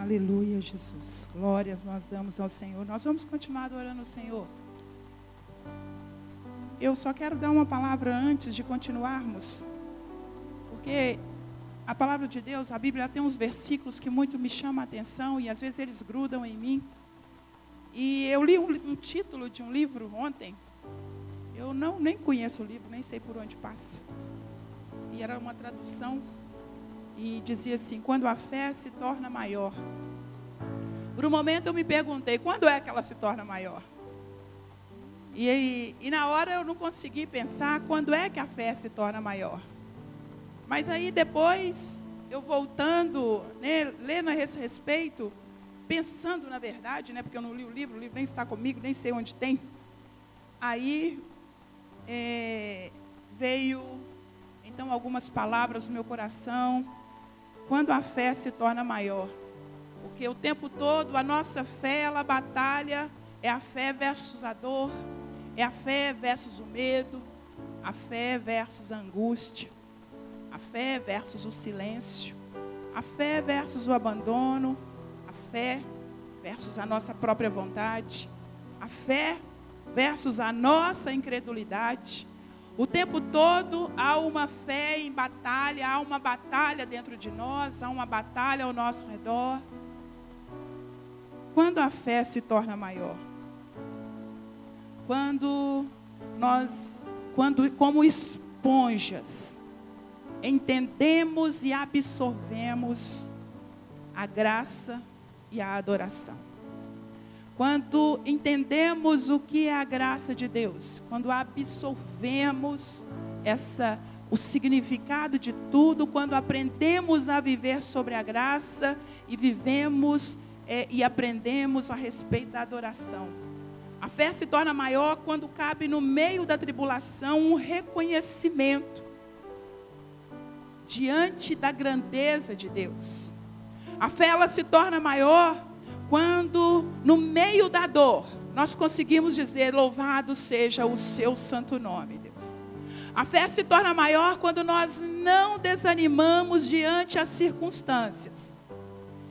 Aleluia, Jesus. Glórias nós damos ao Senhor. Nós vamos continuar adorando o Senhor. Eu só quero dar uma palavra antes de continuarmos, porque a palavra de Deus, a Bíblia tem uns versículos que muito me chamam a atenção e às vezes eles grudam em mim. E eu li um, um título de um livro ontem. Eu não nem conheço o livro, nem sei por onde passa. E era uma tradução e dizia assim: quando a fé se torna maior. Por um momento eu me perguntei: quando é que ela se torna maior? E, e, na hora eu não consegui pensar quando é que a fé se torna maior. Mas aí depois, eu voltando, né, lendo a esse respeito, pensando na verdade, né, porque eu não li o livro, o livro nem está comigo, nem sei onde tem. Aí é, veio então algumas palavras no meu coração, quando a fé se torna maior. Porque o tempo todo a nossa fé, ela batalha, é a fé versus a dor, é a fé versus o medo, a fé versus a angústia, a fé versus o silêncio, a fé versus o abandono, a fé versus a nossa própria vontade, a fé versus a nossa incredulidade, o tempo todo há uma fé em batalha, há uma batalha dentro de nós, há uma batalha ao nosso redor. Quando a fé se torna maior? Quando nós, quando como esponjas, entendemos e absorvemos a graça e a adoração. Quando entendemos o que é a graça de Deus, quando absorvemos essa o significado de tudo, quando aprendemos a viver sobre a graça e vivemos é, e aprendemos a respeito da adoração. A fé se torna maior quando cabe no meio da tribulação um reconhecimento diante da grandeza de Deus. A fé ela se torna maior quando no meio da dor nós conseguimos dizer: Louvado seja o seu santo nome, Deus. A fé se torna maior quando nós não desanimamos diante as circunstâncias.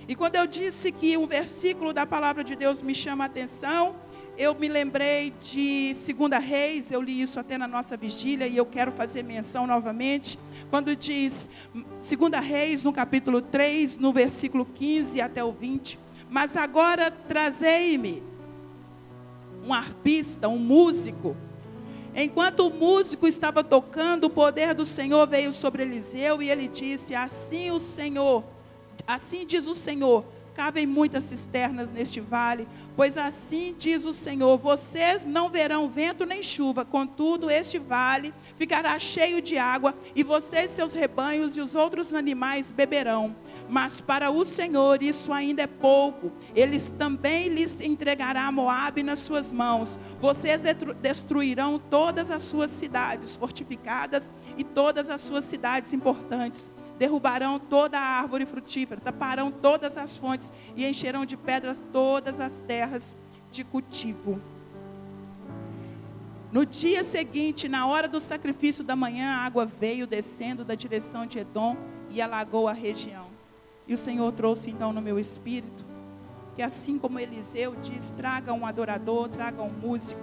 E quando eu disse que um versículo da palavra de Deus me chama a atenção, eu me lembrei de 2 Reis, eu li isso até na nossa vigília e eu quero fazer menção novamente, quando diz 2 Reis, no capítulo 3, no versículo 15 até o 20. Mas agora trazei-me um arpista, um músico. Enquanto o músico estava tocando, o poder do Senhor veio sobre Eliseu e ele disse: Assim o Senhor, assim diz o Senhor, cabem muitas cisternas neste vale, pois assim diz o Senhor: vocês não verão vento nem chuva, contudo, este vale ficará cheio de água, e vocês, seus rebanhos e os outros animais beberão. Mas para o Senhor isso ainda é pouco. Eles também lhes entregará Moabe nas suas mãos. Vocês destruirão todas as suas cidades fortificadas e todas as suas cidades importantes. Derrubarão toda a árvore frutífera, taparão todas as fontes e encherão de pedra todas as terras de cultivo. No dia seguinte, na hora do sacrifício da manhã, a água veio descendo da direção de Edom e alagou a região. E o Senhor trouxe então no meu espírito que assim como Eliseu diz, traga um adorador, traga um músico.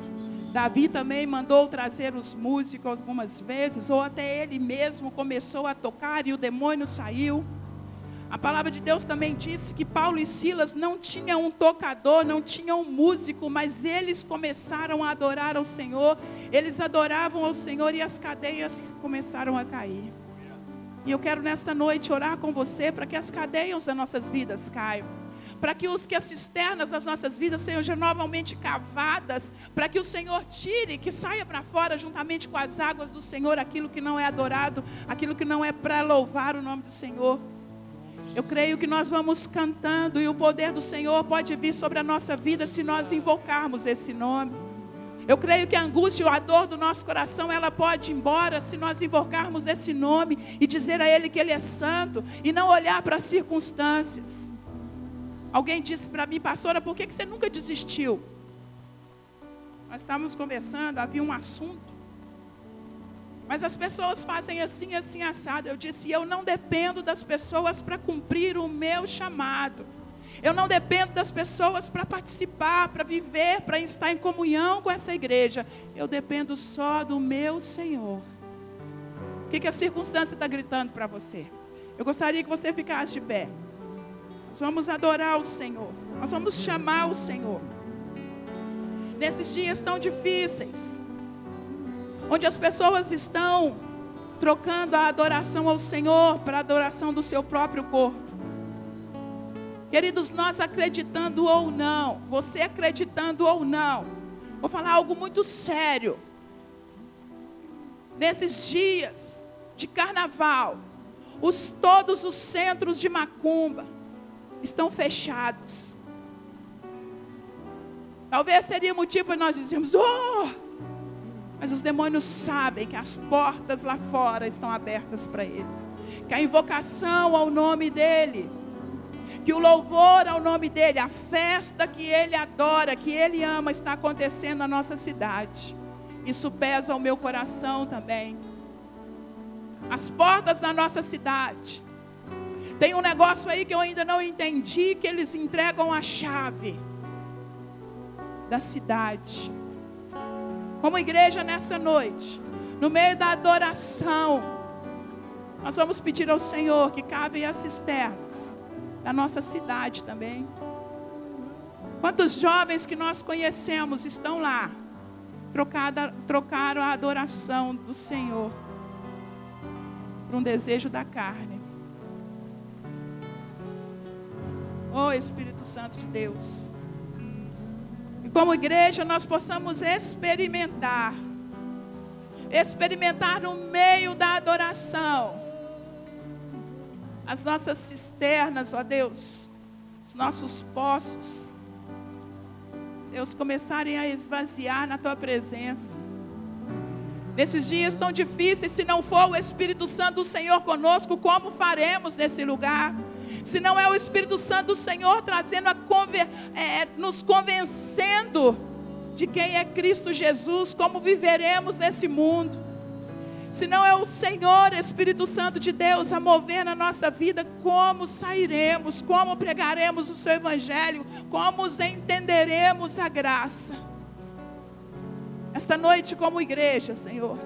Davi também mandou trazer os músicos algumas vezes, ou até ele mesmo começou a tocar e o demônio saiu. A palavra de Deus também disse que Paulo e Silas não tinham um tocador, não tinham um músico, mas eles começaram a adorar ao Senhor, eles adoravam ao Senhor e as cadeias começaram a cair. E eu quero nesta noite orar com você para que as cadeias das nossas vidas caiam. Para que, os, que as cisternas das nossas vidas sejam novamente cavadas, para que o Senhor tire, que saia para fora juntamente com as águas do Senhor aquilo que não é adorado, aquilo que não é para louvar o nome do Senhor. Eu creio que nós vamos cantando e o poder do Senhor pode vir sobre a nossa vida se nós invocarmos esse nome. Eu creio que a angústia ou a dor do nosso coração, ela pode ir embora se nós invocarmos esse nome e dizer a Ele que Ele é santo e não olhar para as circunstâncias. Alguém disse para mim, pastora, por que você nunca desistiu? Nós estávamos conversando, havia um assunto. Mas as pessoas fazem assim, assim, assado. Eu disse, eu não dependo das pessoas para cumprir o meu chamado. Eu não dependo das pessoas para participar, para viver, para estar em comunhão com essa igreja. Eu dependo só do meu Senhor. O que, que a circunstância está gritando para você? Eu gostaria que você ficasse de pé. Nós vamos adorar o Senhor. Nós vamos chamar o Senhor. Nesses dias tão difíceis, onde as pessoas estão trocando a adoração ao Senhor para a adoração do seu próprio corpo. Queridos, nós acreditando ou não, você acreditando ou não, vou falar algo muito sério. Nesses dias de carnaval, os, todos os centros de macumba estão fechados. Talvez seria motivo para nós dizermos, oh! Mas os demônios sabem que as portas lá fora estão abertas para ele. Que a invocação ao nome dele que o louvor ao nome dele, a festa que ele adora, que ele ama, está acontecendo na nossa cidade. Isso pesa o meu coração também. As portas da nossa cidade. Tem um negócio aí que eu ainda não entendi, que eles entregam a chave da cidade. Como igreja nessa noite, no meio da adoração, nós vamos pedir ao Senhor que cabe as cisternas da nossa cidade também. Quantos jovens que nós conhecemos estão lá, trocada, trocaram a adoração do Senhor por um desejo da carne. Oh Espírito Santo de Deus. E como igreja nós possamos experimentar, experimentar no meio da adoração as nossas cisternas, ó Deus, os nossos poços, Deus, começarem a esvaziar na tua presença. Nesses dias tão difíceis, se não for o Espírito Santo do Senhor conosco, como faremos nesse lugar? Se não é o Espírito Santo do Senhor trazendo a conver, é, nos convencendo de quem é Cristo Jesus, como viveremos nesse mundo? Se não é o Senhor, Espírito Santo de Deus, a mover na nossa vida, como sairemos, como pregaremos o Seu Evangelho, como entenderemos a graça. Esta noite, como igreja, Senhor,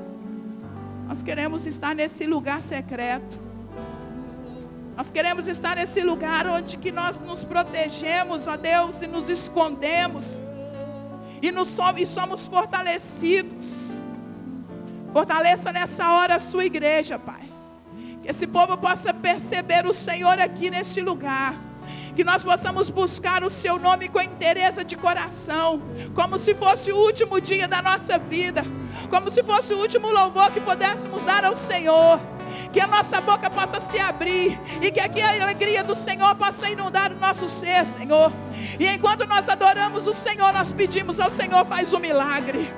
nós queremos estar nesse lugar secreto. Nós queremos estar nesse lugar onde que nós nos protegemos, ó Deus, e nos escondemos. E, nos, e somos fortalecidos. Fortaleça nessa hora a sua igreja, Pai. Que esse povo possa perceber o Senhor aqui neste lugar. Que nós possamos buscar o Seu nome com interesse de coração, como se fosse o último dia da nossa vida, como se fosse o último louvor que pudéssemos dar ao Senhor que a nossa boca possa se abrir e que aqui a alegria do Senhor possa inundar o nosso ser, Senhor. E enquanto nós adoramos o Senhor, nós pedimos ao Senhor, faz um milagre.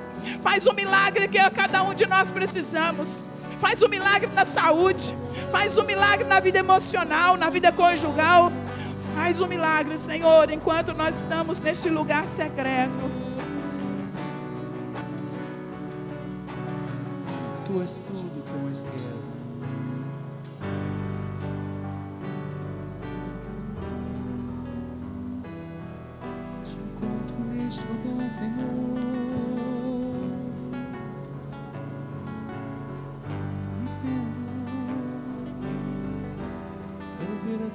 Faz um milagre que cada um de nós precisamos. Faz um milagre na saúde. Faz um milagre na vida emocional, na vida conjugal. Faz um milagre, Senhor, enquanto nós estamos neste lugar secreto. Tu és tudo com Esther. Te encontro neste lugar, Senhor.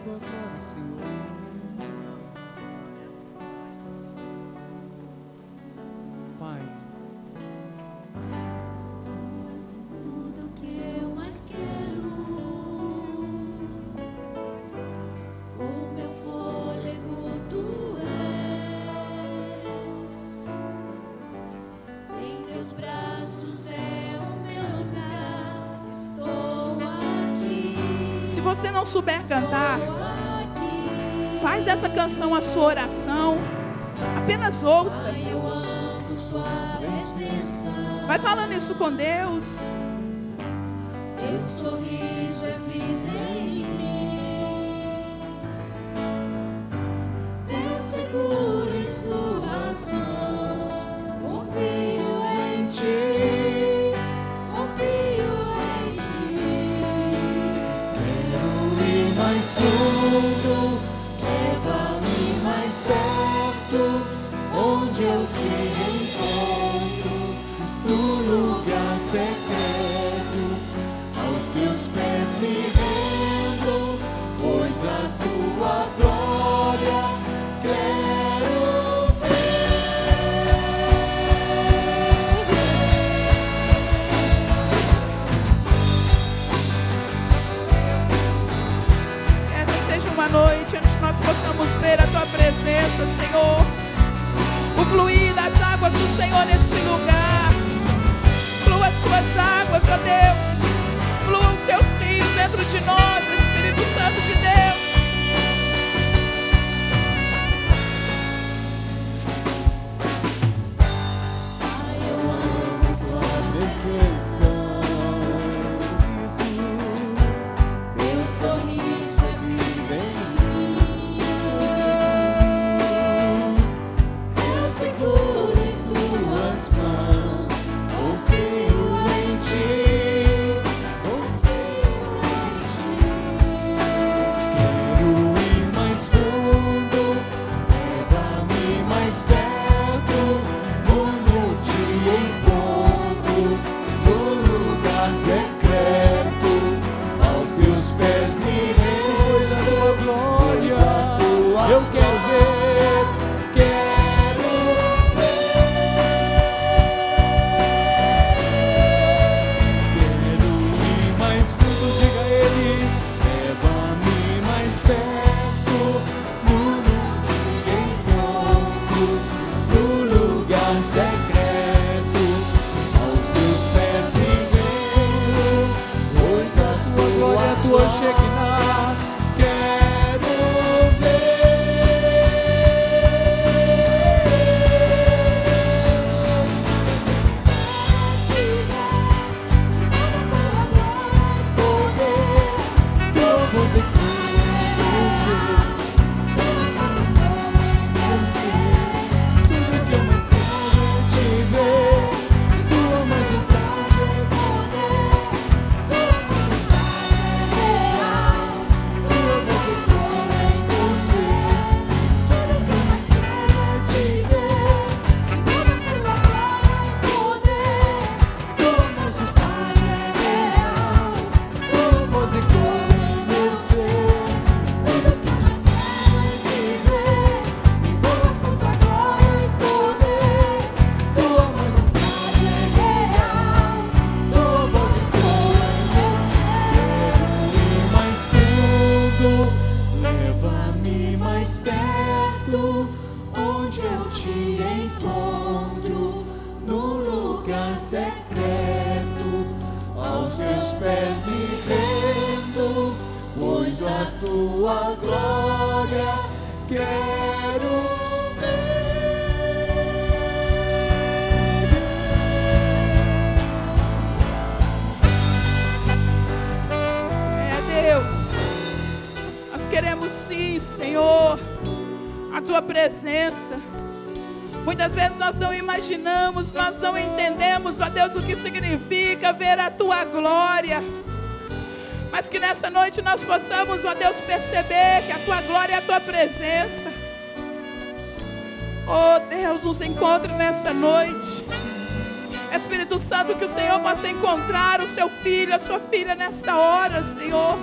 Tua cara, Senhor. Você não souber cantar, Faz dessa canção a sua oração. Apenas ouça. Vai falando isso com Deus. Teu sorriso encontro, no lugar secreto, aos teus pés me rendo, pois a tua glória quero É queremos sim, Senhor, a tua presença. Muitas vezes nós não imaginamos, nós não entendemos, ó Deus, o que significa ver a tua glória. Mas que nessa noite nós possamos, ó Deus, perceber que a tua glória é a tua presença. Oh Deus, nos encontre nessa noite. Espírito Santo, que o Senhor possa encontrar o seu filho, a sua filha nesta hora, Senhor.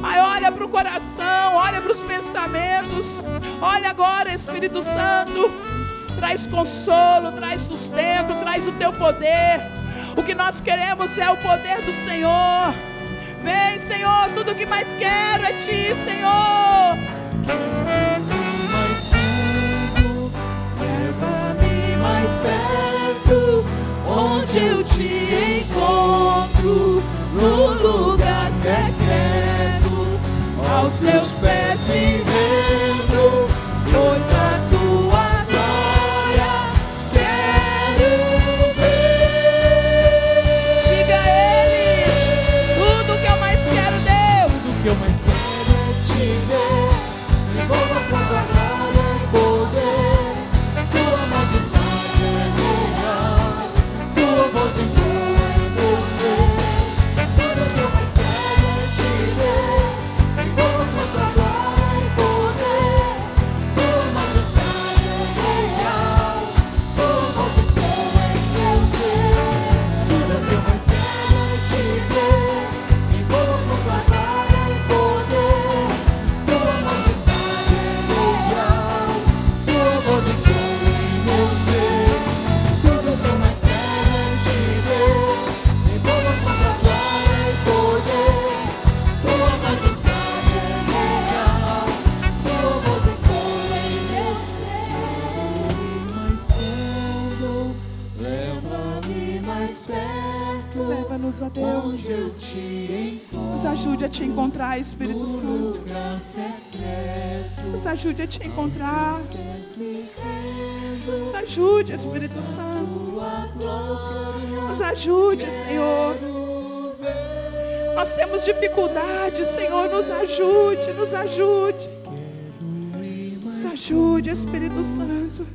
Pai, olha para o coração, olha para os pensamentos. Olha agora, Espírito Santo. Traz consolo, traz sustento, traz o teu poder. O que nós queremos é o poder do Senhor. Vem, Senhor, tudo que mais quero é ti, Senhor. mais fundo. Leva-me mais perto. onde eu te encontro, no lugar secreto, aos teus pés me rendo, pois encontrar, Espírito Santo. Nos ajude a te encontrar. Nos ajude, Espírito Santo. Nos ajude, Senhor. Nós temos dificuldade, Senhor. Nos ajude, nos ajude. Nos ajude, Espírito Santo.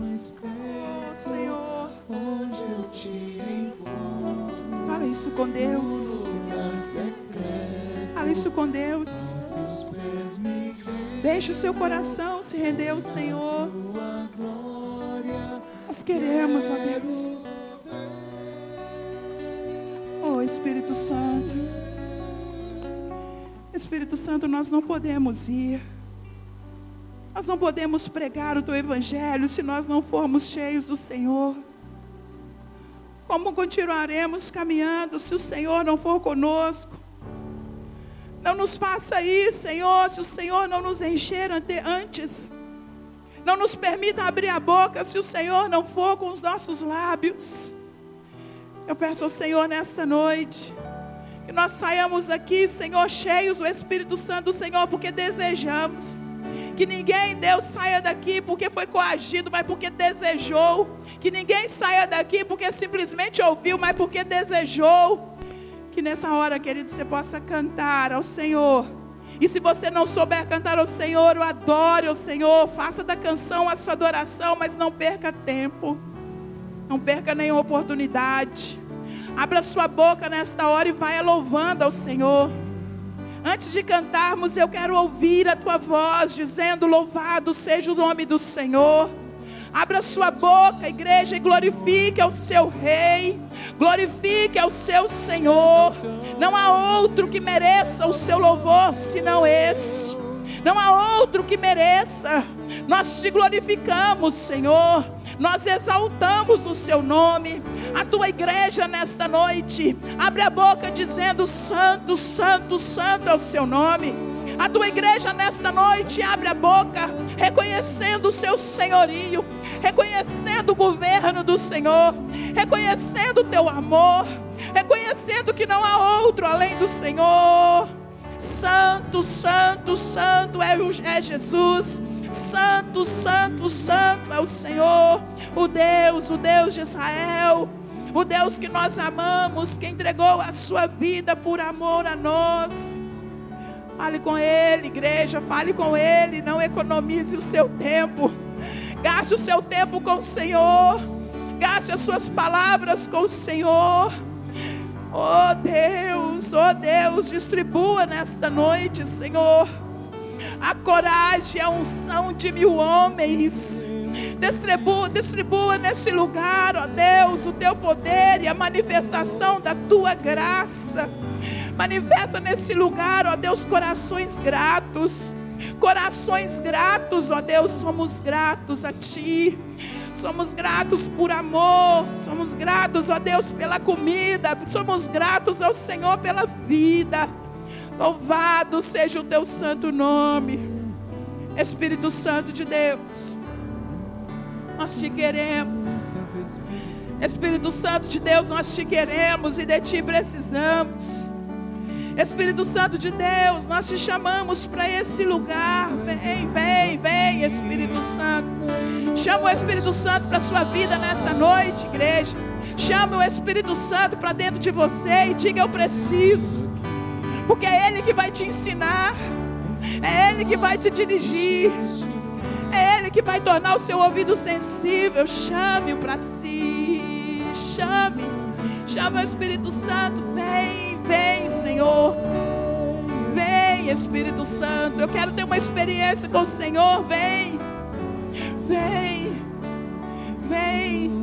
Oh, Senhor. Fala isso com Deus. Fala isso com Deus. Deixe o seu coração se render ao Senhor. Nós queremos, ó Deus. Oh, Espírito Santo. Espírito Santo, nós não podemos ir. Nós não podemos pregar o teu evangelho se nós não formos cheios do Senhor. Como continuaremos caminhando se o Senhor não for conosco? Não nos faça isso, Senhor, se o Senhor não nos encher ante- antes. Não nos permita abrir a boca se o Senhor não for com os nossos lábios. Eu peço ao Senhor nesta noite que nós saiamos daqui, Senhor, cheios do Espírito Santo Senhor, porque desejamos. Que ninguém, Deus, saia daqui porque foi coagido, mas porque desejou. Que ninguém saia daqui porque simplesmente ouviu, mas porque desejou. Que nessa hora, querido, você possa cantar ao Senhor. E se você não souber cantar ao Senhor, o adore ao Senhor. Faça da canção a sua adoração, mas não perca tempo. Não perca nenhuma oportunidade. Abra sua boca nesta hora e vai louvando ao Senhor. Antes de cantarmos, eu quero ouvir a tua voz dizendo: Louvado seja o nome do Senhor. Abra sua boca, igreja, e glorifique ao seu Rei, glorifique ao seu Senhor. Não há outro que mereça o seu louvor senão esse. Não há outro que mereça. Nós te glorificamos, Senhor. Nós exaltamos o seu nome. A tua igreja nesta noite abre a boca dizendo: Santo, Santo, Santo é o seu nome. A tua igreja nesta noite abre a boca, reconhecendo o seu senhorio, reconhecendo o governo do Senhor, reconhecendo o teu amor, reconhecendo que não há outro além do Senhor. Santo, Santo, Santo é, o- é Jesus. Santo, Santo, Santo é o Senhor, o Deus, o Deus de Israel, o Deus que nós amamos, que entregou a sua vida por amor a nós. Fale com Ele, igreja, fale com Ele, não economize o seu tempo, gaste o seu tempo com o Senhor, gaste as suas palavras com o Senhor. Oh Deus, oh Deus, distribua nesta noite, Senhor, a coragem, a unção de mil homens. Distribua, distribua nesse lugar, ó Deus, o teu poder e a manifestação da tua graça. Manifesta nesse lugar, ó Deus, corações gratos. Corações gratos, ó Deus, somos gratos a Ti. Somos gratos por amor, somos gratos, ó Deus, pela comida, somos gratos ao Senhor pela vida. Louvado seja o Teu santo nome, Espírito Santo de Deus. Nós te queremos, Espírito Santo de Deus, nós te queremos e de Ti precisamos. Espírito Santo de Deus, nós te chamamos para esse lugar. Vem, vem, vem, Espírito Santo. Chama o Espírito Santo para a sua vida nessa noite, igreja. Chama o Espírito Santo para dentro de você e diga: Eu preciso. Porque é Ele que vai te ensinar, é Ele que vai te dirigir, é Ele que vai tornar o seu ouvido sensível. Chame-o para si. Chame, chame o Espírito Santo. Vem, Senhor. Vem, Espírito Santo. Eu quero ter uma experiência com o Senhor. Vem, vem, vem.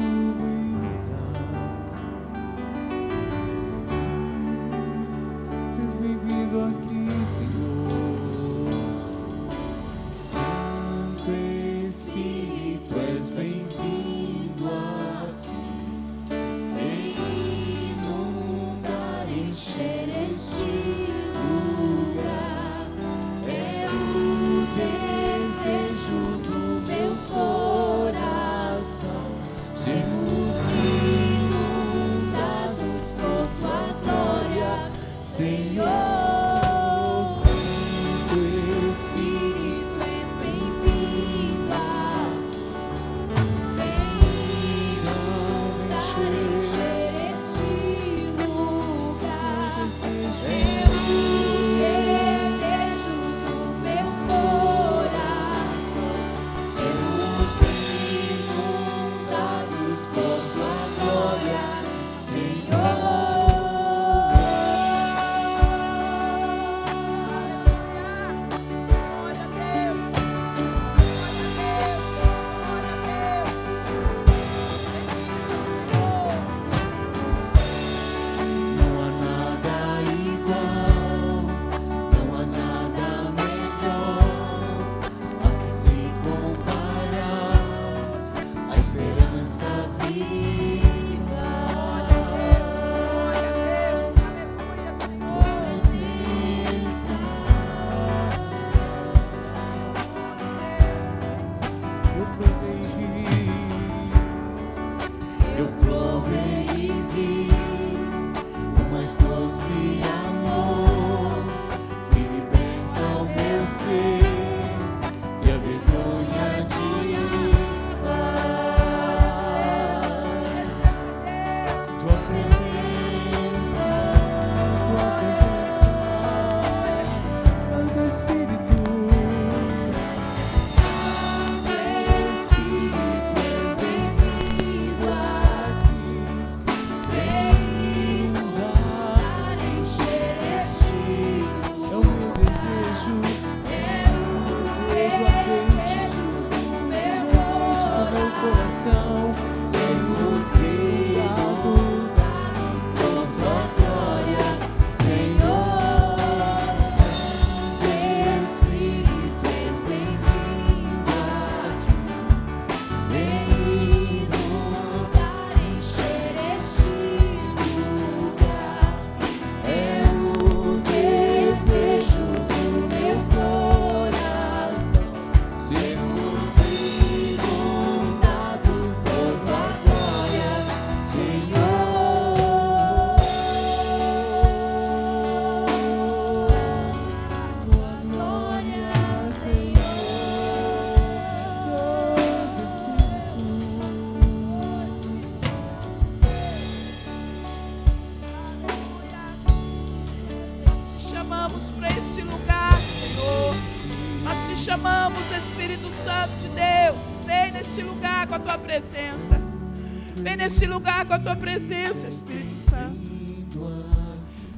Neste lugar com a tua presença, Espírito Santo.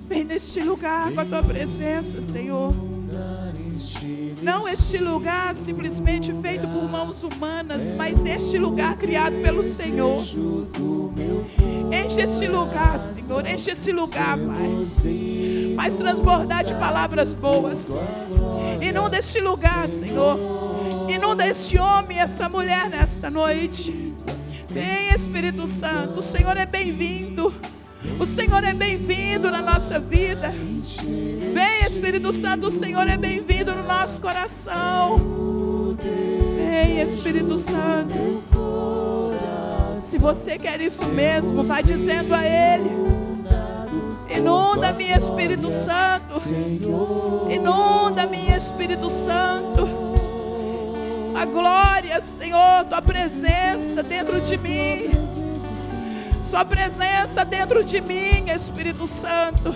Vem neste lugar com a tua presença, Senhor. Não este lugar simplesmente feito por mãos humanas, mas este lugar criado pelo Senhor. Enche este lugar, Senhor. Enche este lugar, Pai. Faz transbordar de palavras boas. Inunda este lugar, Senhor. Inunda este homem e essa mulher nesta noite. Vem, Espírito Santo. O Senhor é bem-vindo. O Senhor é bem-vindo na nossa vida. Vem, Espírito Santo. O Senhor é bem-vindo no nosso coração. Vem, Espírito Santo. Se você quer isso mesmo, vai dizendo a Ele. Inunda-me, Espírito Santo. Inunda-me, Espírito Santo. A glória, Senhor, tua presença dentro de mim. Sua presença dentro de mim, Espírito Santo.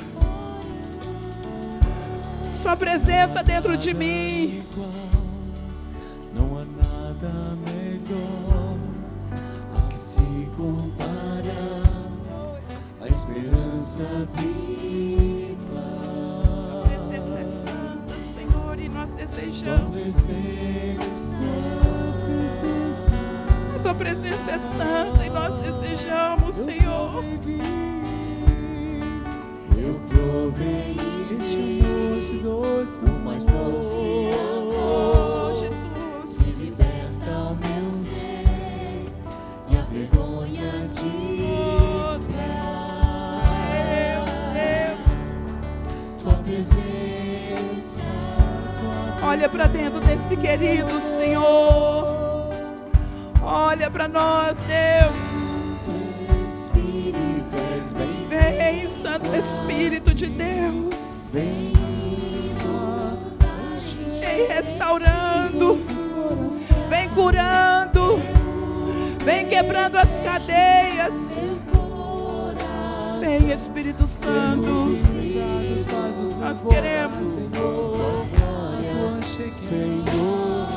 Sua presença dentro de mim. Não há nada melhor a que se compara a esperança viva. Nós Tua desejamos. A tua presença é santa e nós desejamos, Senhor. eu provei este doce, doce, mais doce amor Olha para dentro desse querido Senhor. Olha para nós, Deus. Vem, Santo Espírito de Deus. Vem restaurando. Vem curando. Vem quebrando as cadeias. Vem, Espírito Santo. Nós queremos. Espírito,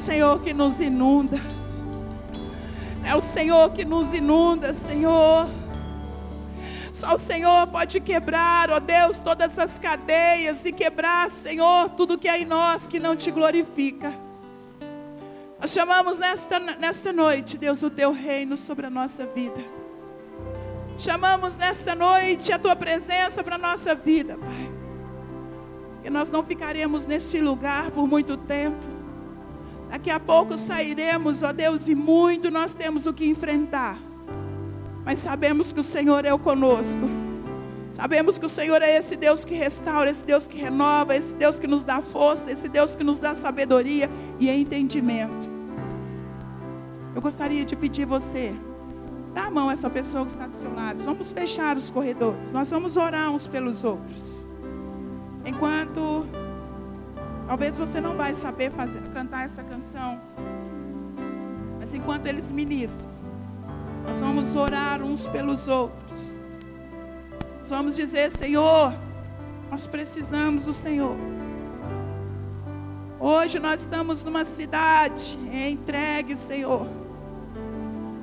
Senhor que nos inunda. É o Senhor que nos inunda, Senhor. Só o Senhor pode quebrar, ó Deus, todas as cadeias e quebrar, Senhor, tudo que há em nós que não te glorifica. Nós chamamos nesta, nesta noite, Deus, o teu reino sobre a nossa vida. Chamamos nesta noite a tua presença para a nossa vida, Pai. Que nós não ficaremos neste lugar por muito tempo. Daqui a pouco sairemos, ó Deus, e muito nós temos o que enfrentar. Mas sabemos que o Senhor é o conosco. Sabemos que o Senhor é esse Deus que restaura, esse Deus que renova, esse Deus que nos dá força, esse Deus que nos dá sabedoria e entendimento. Eu gostaria de pedir você, dá a mão a essa pessoa que está do seu lado. Vamos fechar os corredores. Nós vamos orar uns pelos outros. Enquanto talvez você não vai saber fazer, cantar essa canção, mas enquanto eles ministram, nós vamos orar uns pelos outros. Nós vamos dizer, Senhor, nós precisamos do Senhor. Hoje nós estamos numa cidade entregue, Senhor,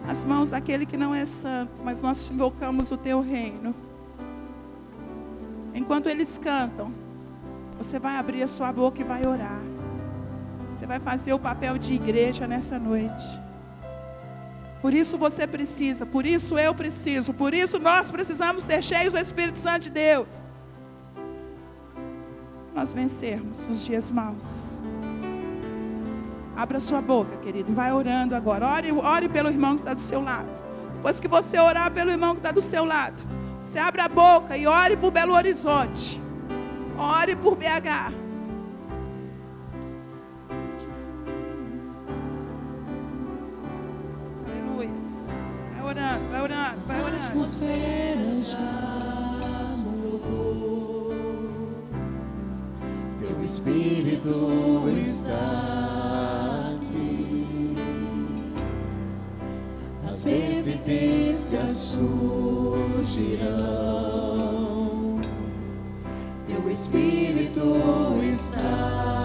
às mãos daquele que não é santo, mas nós invocamos o teu reino. Enquanto eles cantam, você vai abrir a sua boca e vai orar. Você vai fazer o papel de igreja nessa noite. Por isso você precisa, por isso eu preciso, por isso nós precisamos ser cheios do Espírito Santo de Deus. Nós vencermos os dias maus. Abra sua boca, querido. Vai orando agora. Ore, ore pelo irmão que está do seu lado. Depois que você orar pelo irmão que está do seu lado, Você abre a boca e ore por Belo Horizonte. Ore por BH. Aleluia. Vai orando, vai orando, vai A orando. atmosfera já mudou. Teu Espírito está aqui. As evidências surgirão. Espírito está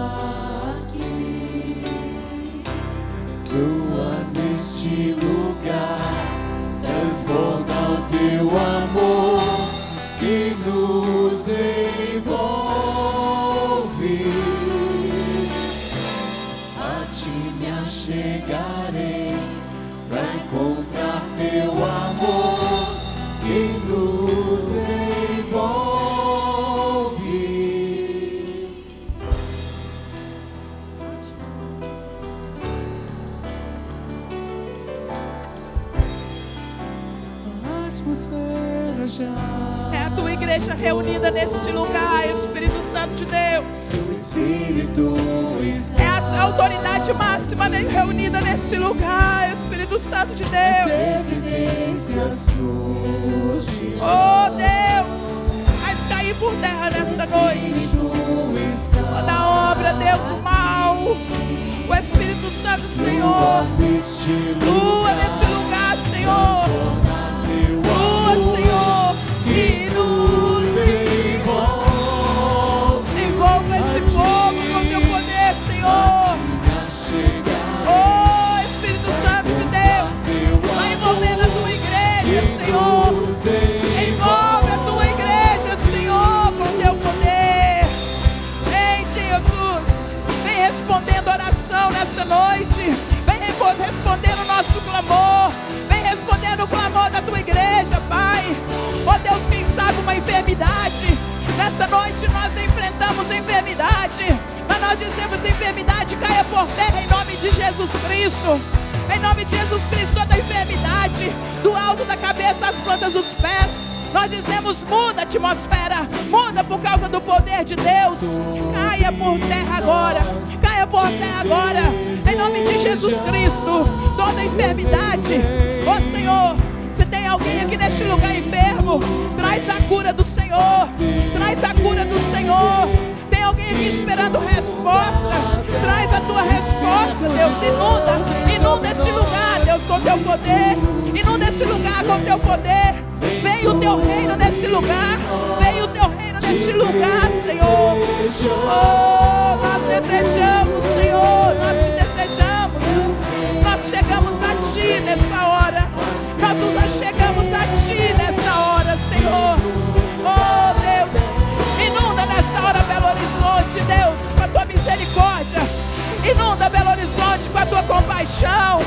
enfrentamos enfermidade. Mas nós dizemos enfermidade caia por terra em nome de Jesus Cristo. Em nome de Jesus Cristo, toda enfermidade, do alto da cabeça às plantas dos pés. Nós dizemos: muda a atmosfera, muda por causa do poder de Deus. Caia por terra agora, caia por terra agora. Em nome de Jesus Cristo, toda enfermidade, ó Senhor. Se tem alguém aqui neste lugar enfermo, traz a cura do Senhor, traz a cura do Senhor. Alguém aqui esperando resposta, traz a tua resposta, Deus. Inunda, inunda este lugar, Deus, com teu poder. Inunda este lugar com teu poder. Vem o teu reino nesse lugar. Vem o teu reino nesse lugar, Senhor. Oh, nós desejamos, Senhor. Nós te desejamos. Nós chegamos a ti nessa hora. Nós nos achegamos a ti nesta hora, Senhor. Horizonte, Deus, com a tua misericórdia. Inunda Belo Horizonte com a tua compaixão.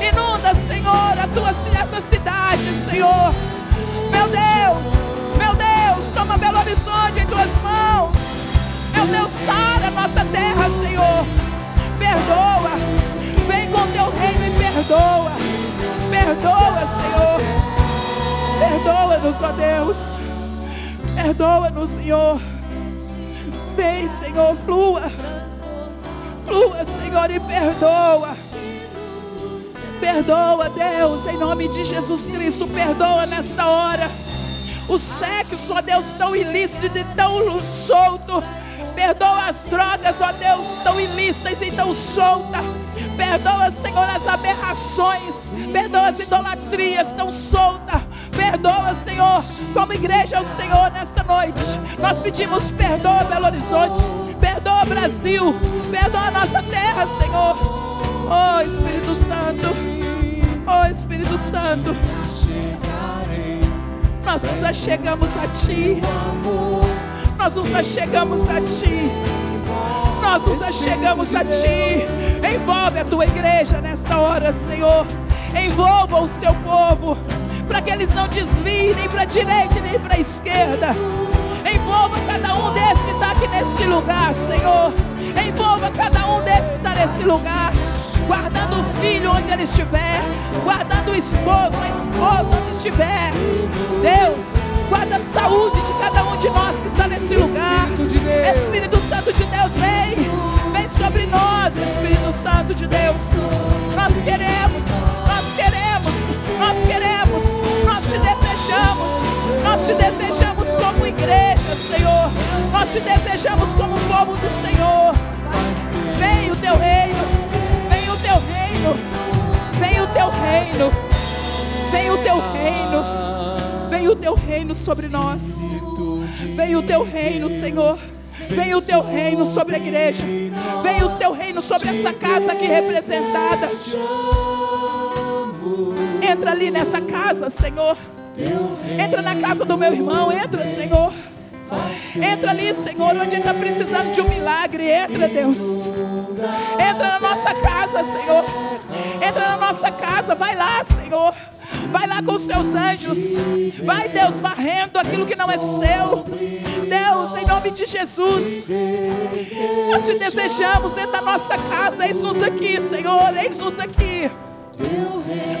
Inunda, Senhor, a tua essa cidade, Senhor. Meu Deus, meu Deus, toma Belo Horizonte em tuas mãos. Meu Deus, sara a nossa terra, Senhor. Perdoa. Vem com teu reino e perdoa. Perdoa, Senhor. Perdoa-nos, ó Deus. Perdoa-nos, Senhor. Vem, Senhor, flua. Flua, Senhor, e perdoa. Perdoa, Deus, em nome de Jesus Cristo. Perdoa nesta hora. O sexo, ó Deus, tão ilícito e tão solto. Perdoa as drogas, ó Deus, tão ilícitas e tão soltas. Perdoa, Senhor, as aberrações. Perdoa as idolatrias tão soltas. Perdoa, Senhor, como igreja ao Senhor nesta noite. Nós pedimos perdoa, Belo Horizonte. Perdoa, Brasil. Perdoa nossa terra, Senhor. Oh, Espírito Santo. Oh, Espírito Santo. Nós nos achegamos a Ti. Nós nos achegamos a Ti. Nós nos achegamos a Ti. Envolve a Tua igreja nesta hora, Senhor. Envolva o Seu povo. Para que eles não desviem nem para a direita nem para a esquerda. Envolva cada um desses que está aqui neste lugar, Senhor. Envolva cada um desses que está nesse lugar. Guardando o filho onde ele estiver. Guardando o esposo, a esposa onde estiver. Deus, Guarda a saúde de cada um de nós que está nesse lugar. Espírito de. Espírito Santo de Deus, vem. Vem sobre nós, Espírito Santo de Deus. Nós queremos, nós queremos, nós queremos, te desejamos. Nós te desejamos como igreja, Senhor. Nós te desejamos como povo do Senhor. Vem o teu reino, vem o teu reino, vem o teu reino, vem o teu reino, vem o teu reino sobre nós. Vem o teu reino, Senhor. Vem o teu reino sobre a igreja. Vem o seu reino sobre essa casa aqui representada. Entra ali nessa casa, Senhor. Entra na casa do meu irmão. Entra, Senhor. Entra ali, Senhor, onde está precisando de um milagre. Entra, Deus. Entra na nossa casa, Senhor. Entra na nossa casa. Vai lá, Senhor. Vai lá com os teus anjos. Vai, Deus, varrendo aquilo que não é seu. Deus, em nome de Jesus. Nós te desejamos dentro da nossa casa. Eis-nos aqui, Senhor. Eis-nos aqui.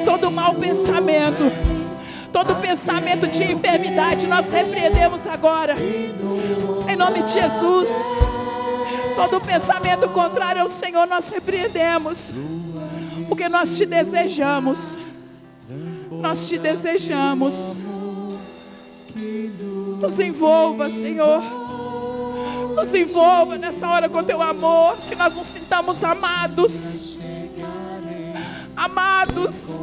Todo mau pensamento. Todo pensamento de enfermidade nós repreendemos agora. Em nome de Jesus. Todo pensamento contrário ao Senhor nós repreendemos. Porque nós te desejamos. Nós te desejamos. Nos envolva, Senhor. Nos envolva nessa hora com teu amor. Que nós nos sintamos amados. Amados.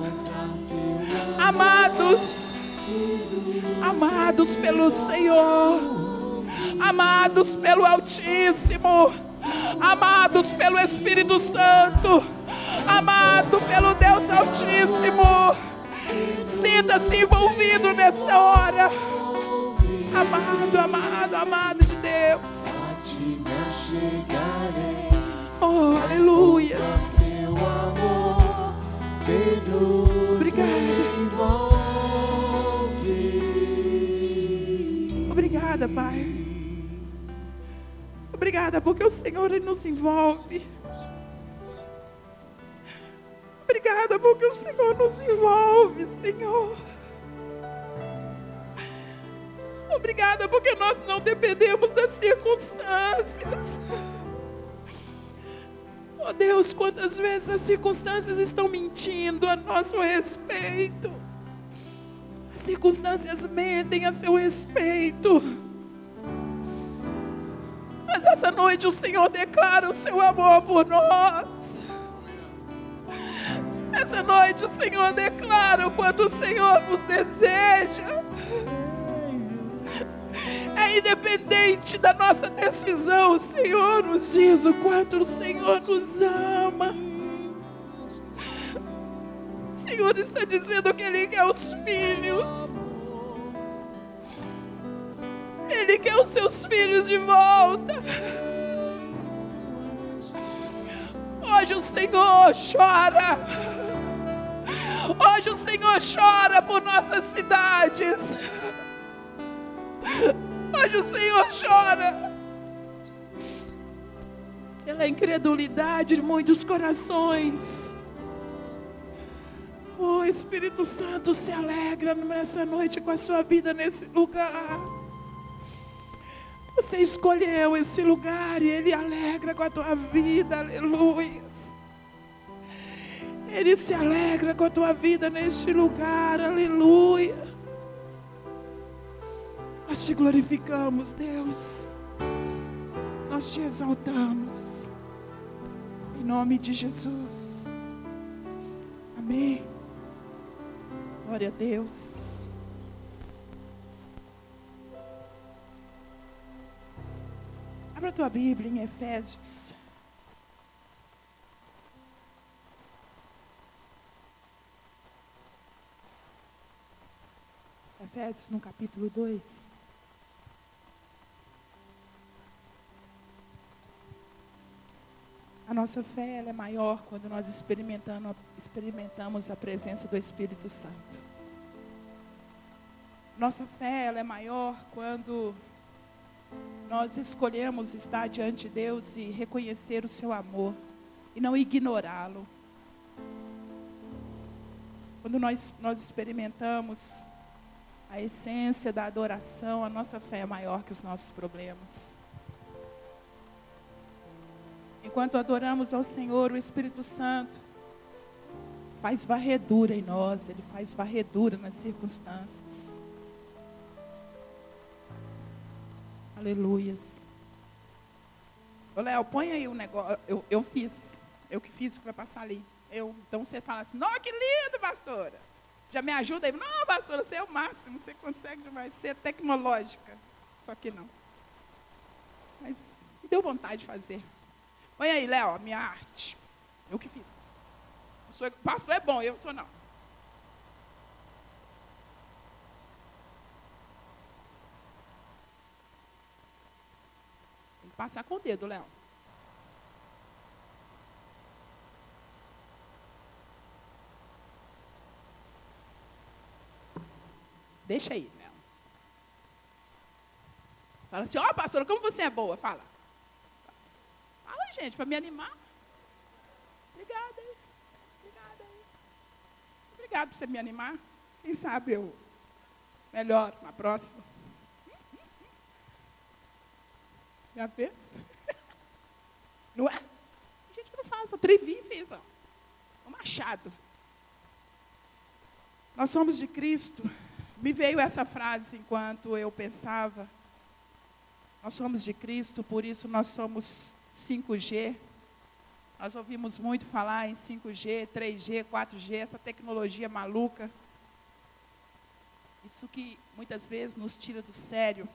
Amados. Amados pelo Senhor. Amados pelo Altíssimo. Amados pelo Espírito Santo. Amado pelo Deus Altíssimo. Sinta-se envolvido nesta hora. Amado, amado, amado de Deus. Oh, aleluias. Obrigada. Pai. Obrigada porque o Senhor ele nos envolve. Obrigada porque o Senhor nos envolve, Senhor. Obrigada porque nós não dependemos das circunstâncias. Oh Deus, quantas vezes as circunstâncias estão mentindo a nosso respeito. As circunstâncias mentem a seu respeito. Mas essa noite o Senhor declara o seu amor por nós. Essa noite o Senhor declara o quanto o Senhor nos deseja. É independente da nossa decisão, o Senhor nos diz o quanto o Senhor nos ama. O Senhor está dizendo que Ele quer os filhos. Ele quer os seus filhos de volta. Hoje o Senhor chora. Hoje o Senhor chora por nossas cidades. Hoje o Senhor chora pela incredulidade de muitos corações. O Espírito Santo se alegra nessa noite com a sua vida nesse lugar. Você escolheu esse lugar e Ele alegra com a tua vida, aleluia. Ele se alegra com a tua vida neste lugar, aleluia. Nós te glorificamos, Deus. Nós te exaltamos. Em nome de Jesus. Amém. Glória a Deus. Abra tua Bíblia em Efésios. Efésios no capítulo 2. A nossa fé ela é maior quando nós experimentando- experimentamos a presença do Espírito Santo. Nossa fé ela é maior quando nós escolhemos estar diante de Deus e reconhecer o seu amor e não ignorá-lo. Quando nós, nós experimentamos a essência da adoração, a nossa fé é maior que os nossos problemas. Enquanto adoramos ao Senhor, o Espírito Santo faz varredura em nós, ele faz varredura nas circunstâncias. Aleluias. Ô Léo, põe aí o negócio. Eu, eu fiz. Eu que fiz, vai passar ali. Eu, então você fala assim, não, que lindo, pastora. Já me ajuda aí. Não, pastora, você é o máximo, você consegue demais ser tecnológica. Só que não. Mas me deu vontade de fazer. Põe aí, Léo, a minha arte. Eu que fiz. Pastor, pastor é bom, eu sou não. Tem que passar com o dedo, Léo. Deixa aí, Léo. Fala assim, ó, oh, pastora, como você é boa? Fala. Gente, para me animar. Obrigada aí. Obrigada aí. Por você me animar. Quem sabe eu melhor na próxima. Já fez? Não é? A gente não faz, eu trevi e fiz, ó. O machado. Nós somos de Cristo. Me veio essa frase enquanto eu pensava. Nós somos de Cristo, por isso nós somos 5G. Nós ouvimos muito falar em 5G, 3G, 4G, essa tecnologia maluca. Isso que muitas vezes nos tira do sério.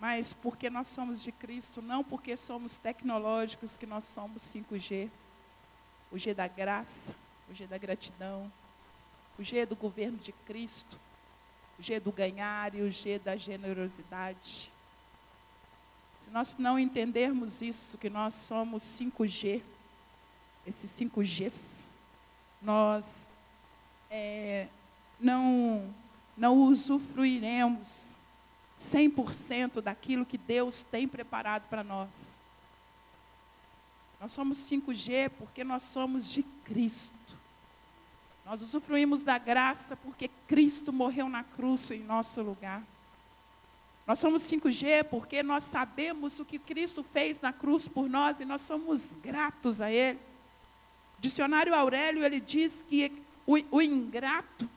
Mas porque nós somos de Cristo, não porque somos tecnológicos que nós somos 5G. O G da graça, o G da gratidão, o G do governo de Cristo, o G do ganhar e o G da generosidade. Se nós não entendermos isso, que nós somos 5G, esses 5Gs, nós é, não, não usufruiremos 100% daquilo que Deus tem preparado para nós. Nós somos 5G porque nós somos de Cristo. Nós usufruímos da graça porque Cristo morreu na cruz em nosso lugar. Nós somos 5G porque nós sabemos o que Cristo fez na cruz por nós e nós somos gratos a Ele. O dicionário Aurélio ele diz que o, o ingrato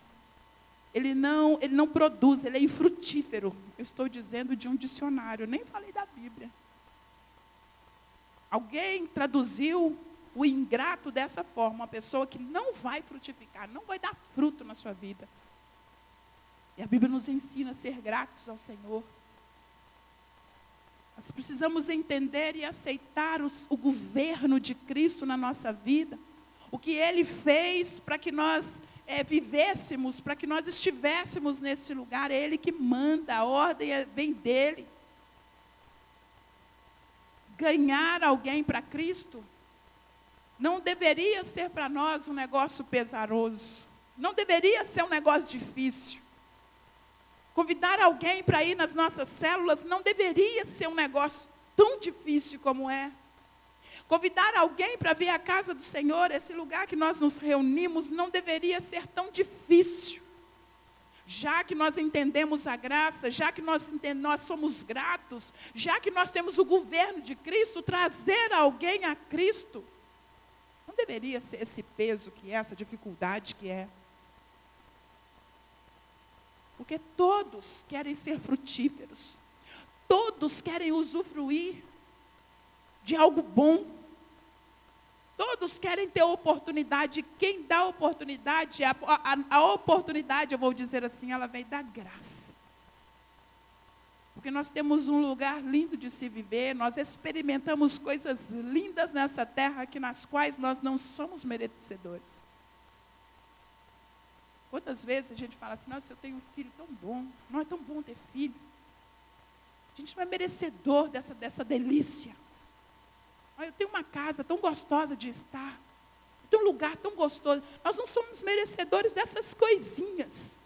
ele não, ele não produz, ele é infrutífero. Eu estou dizendo de um dicionário, nem falei da Bíblia. Alguém traduziu o ingrato dessa forma, uma pessoa que não vai frutificar, não vai dar fruto na sua vida. E a Bíblia nos ensina a ser gratos ao Senhor. Nós precisamos entender e aceitar os, o governo de Cristo na nossa vida, o que Ele fez para que nós é, vivêssemos, para que nós estivéssemos nesse lugar. É Ele que manda, a ordem é, vem dEle. Ganhar alguém para Cristo não deveria ser para nós um negócio pesaroso, não deveria ser um negócio difícil. Convidar alguém para ir nas nossas células não deveria ser um negócio tão difícil como é. Convidar alguém para vir à casa do Senhor, esse lugar que nós nos reunimos, não deveria ser tão difícil. Já que nós entendemos a graça, já que nós, nós somos gratos, já que nós temos o governo de Cristo, trazer alguém a Cristo, não deveria ser esse peso que é, essa dificuldade que é. Porque todos querem ser frutíferos, todos querem usufruir de algo bom. Todos querem ter oportunidade. Quem dá oportunidade, a, a, a, oportunidade, eu vou dizer assim, ela vem da graça. Porque nós temos um lugar lindo de se viver, nós experimentamos coisas lindas nessa terra que nas quais nós não somos merecedores. Quantas vezes a gente fala assim, nossa, eu tenho um filho tão bom, não é tão bom ter filho. A gente não é merecedor dessa, dessa delícia. Eu tenho uma casa tão gostosa de estar. Eu tenho um lugar tão gostoso. Nós não somos merecedores dessas coisinhas.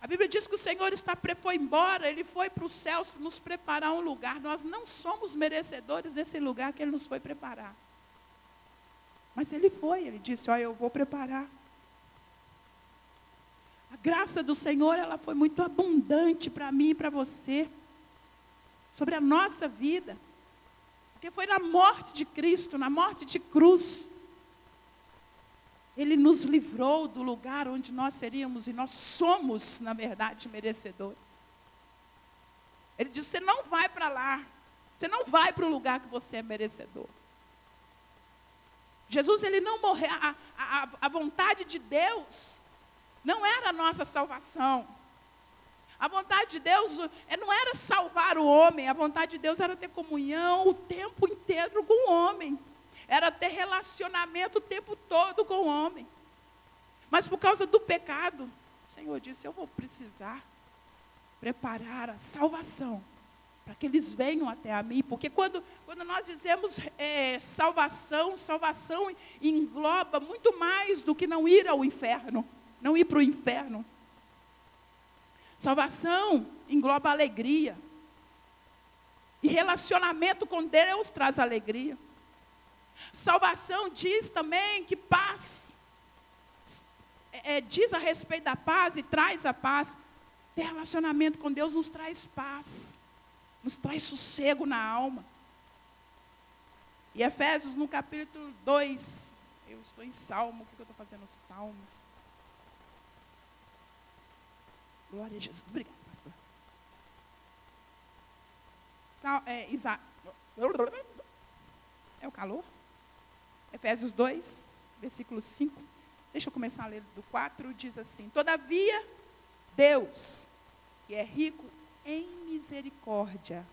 A Bíblia diz que o Senhor está, foi embora, Ele foi para os céus nos preparar um lugar. Nós não somos merecedores desse lugar que Ele nos foi preparar. Mas Ele foi, Ele disse: Olha, eu vou preparar. A graça do Senhor, ela foi muito abundante para mim e para você. Sobre a nossa vida. Porque foi na morte de Cristo, na morte de cruz. Ele nos livrou do lugar onde nós seríamos e nós somos, na verdade, merecedores. Ele disse: Você não vai para lá. Você não vai para o lugar que você é merecedor. Jesus, ele não morreu. A, a, a vontade de Deus não era a nossa salvação. A vontade de Deus eh, não era salvar o homem, a vontade de Deus era ter comunhão o tempo inteiro com o homem. Era ter relacionamento o tempo todo com o homem. Mas por causa do pecado, o Senhor disse: Eu vou precisar preparar a salvação para que eles venham até a mim, porque quando, quando nós dizemos é, salvação, salvação engloba muito mais do que não ir ao inferno, não ir para o inferno. Salvação engloba alegria. E relacionamento com Deus traz alegria. Salvação diz também que paz, é, diz a respeito da paz e traz a paz. Ter relacionamento com Deus nos traz paz nos traz sossego na alma. E Efésios, no capítulo 2, eu estou em Salmo, o que eu estou fazendo? Salmos. Glória a Jesus. Obrigado, pastor. Sal, é, Isa, é o calor? Efésios 2, versículo 5. Deixa eu começar a ler do 4. Diz assim: Todavia, Deus, que é rico em misericórdia,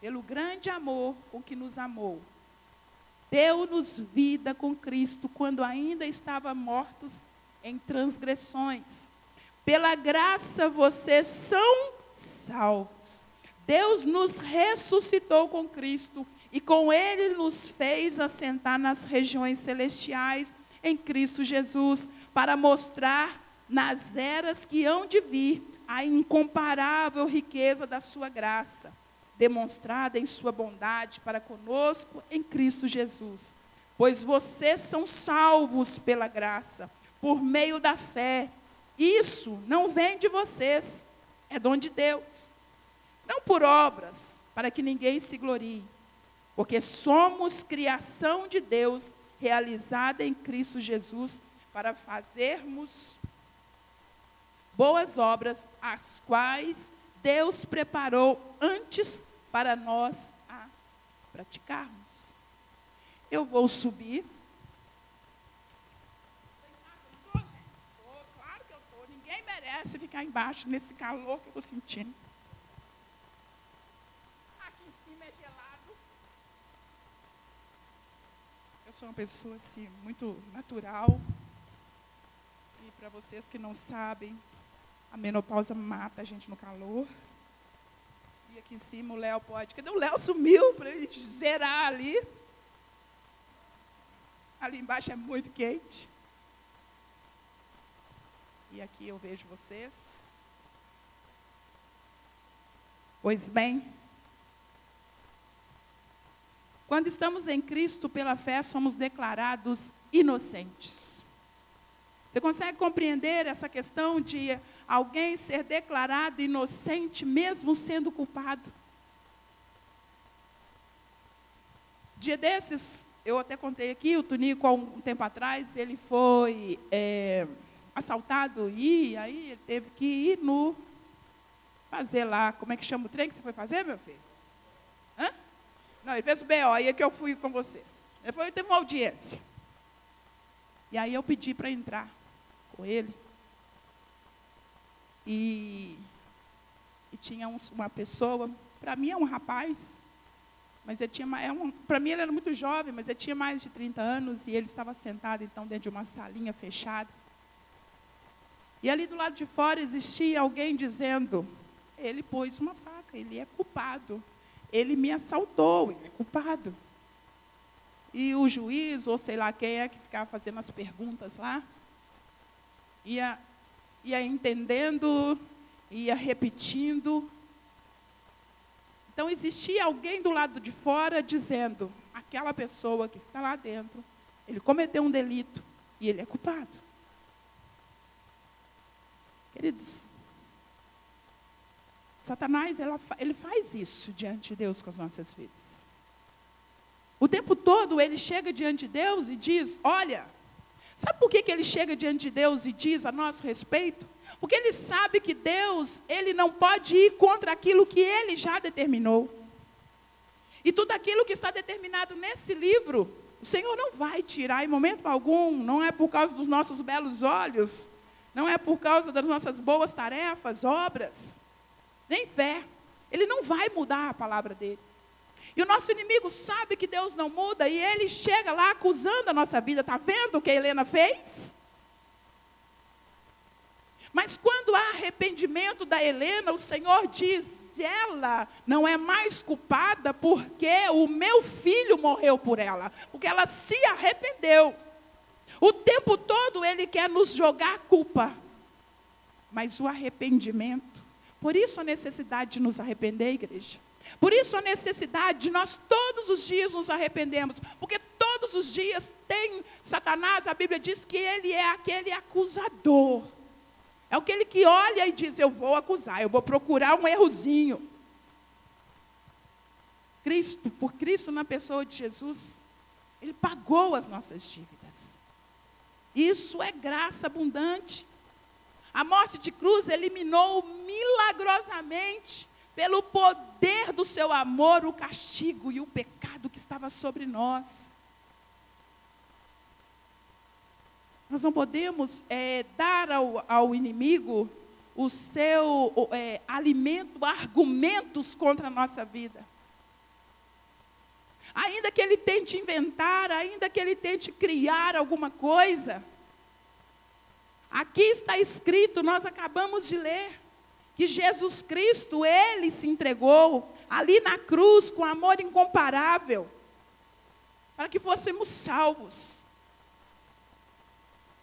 pelo grande amor com que nos amou. Deu-nos vida com Cristo quando ainda estava mortos em transgressões. Pela graça vocês são salvos. Deus nos ressuscitou com Cristo e com ele nos fez assentar nas regiões celestiais em Cristo Jesus, para mostrar nas eras que hão de vir a incomparável riqueza da sua graça, demonstrada em sua bondade para conosco em Cristo Jesus. Pois vocês são salvos pela graça, por meio da fé. Isso não vem de vocês, é dom de Deus. Não por obras, para que ninguém se glorie, porque somos criação de Deus, realizada em Cristo Jesus, para fazermos boas obras, as quais Deus preparou antes para nós a praticarmos. Eu vou subir. Claro que eu estou. Ninguém merece ficar embaixo nesse calor que eu estou sentindo. Aqui em cima é gelado. Eu sou uma pessoa assim, muito natural. E para vocês que não sabem, a menopausa mata a gente no calor. E aqui em cima o Léo pode. Cadê o Léo? Sumiu para ele zerar ali. Ali embaixo é muito quente. E aqui eu vejo vocês. Pois bem, quando estamos em Cristo pela fé, somos declarados inocentes. Você consegue compreender essa questão de alguém ser declarado inocente mesmo sendo culpado. Dia desses, eu até contei aqui, o Tunico, há um tempo atrás, ele foi é, assaltado e aí ele teve que ir no. fazer lá, como é que chama o trem que você foi fazer, meu filho? Hã? Não, ele fez o BO, e é que eu fui com você. Ele foi, teve uma audiência. E aí eu pedi para entrar com ele. E, e tinha um, uma pessoa, para mim é um rapaz, mas ele tinha, é um, para mim ele era muito jovem, mas ele tinha mais de 30 anos e ele estava sentado então dentro de uma salinha fechada. E ali do lado de fora existia alguém dizendo: ele pôs uma faca, ele é culpado, ele me assaltou, ele é culpado. E o juiz, ou sei lá quem é que ficava fazendo as perguntas lá, ia ia entendendo, ia repetindo. Então existia alguém do lado de fora dizendo: aquela pessoa que está lá dentro, ele cometeu um delito e ele é culpado. Queridos, Satanás ele faz isso diante de Deus com as nossas vidas. O tempo todo ele chega diante de Deus e diz: Olha, sabe por que, que ele chega diante de Deus e diz a nosso respeito? Porque ele sabe que Deus ele não pode ir contra aquilo que ele já determinou. E tudo aquilo que está determinado nesse livro, o Senhor não vai tirar em momento algum, não é por causa dos nossos belos olhos, não é por causa das nossas boas tarefas, obras, nem fé. Ele não vai mudar a palavra dele. E o nosso inimigo sabe que Deus não muda e ele chega lá acusando a nossa vida. Está vendo o que a Helena fez? Mas quando há arrependimento da Helena, o Senhor diz: ela não é mais culpada porque o meu filho morreu por ela, porque ela se arrependeu. O tempo todo ele quer nos jogar a culpa, mas o arrependimento, por isso a necessidade de nos arrepender, igreja. Por isso a necessidade de nós todos os dias nos arrependermos, porque todos os dias tem Satanás, a Bíblia diz que ele é aquele acusador. É aquele que olha e diz: Eu vou acusar, eu vou procurar um errozinho. Cristo, por Cristo na pessoa de Jesus, Ele pagou as nossas dívidas. Isso é graça abundante. A morte de cruz eliminou milagrosamente, pelo poder do seu amor, o castigo e o pecado que estava sobre nós. Nós não podemos é, dar ao, ao, inimigo o seu é, alimento, argumentos contra a nossa vida. Ainda que ele tente inventar, ainda que ele tente criar alguma coisa, aqui está escrito, nós acabamos de ler, que Jesus Cristo, ele se entregou ali na cruz com amor incomparável, para que fôssemos salvos.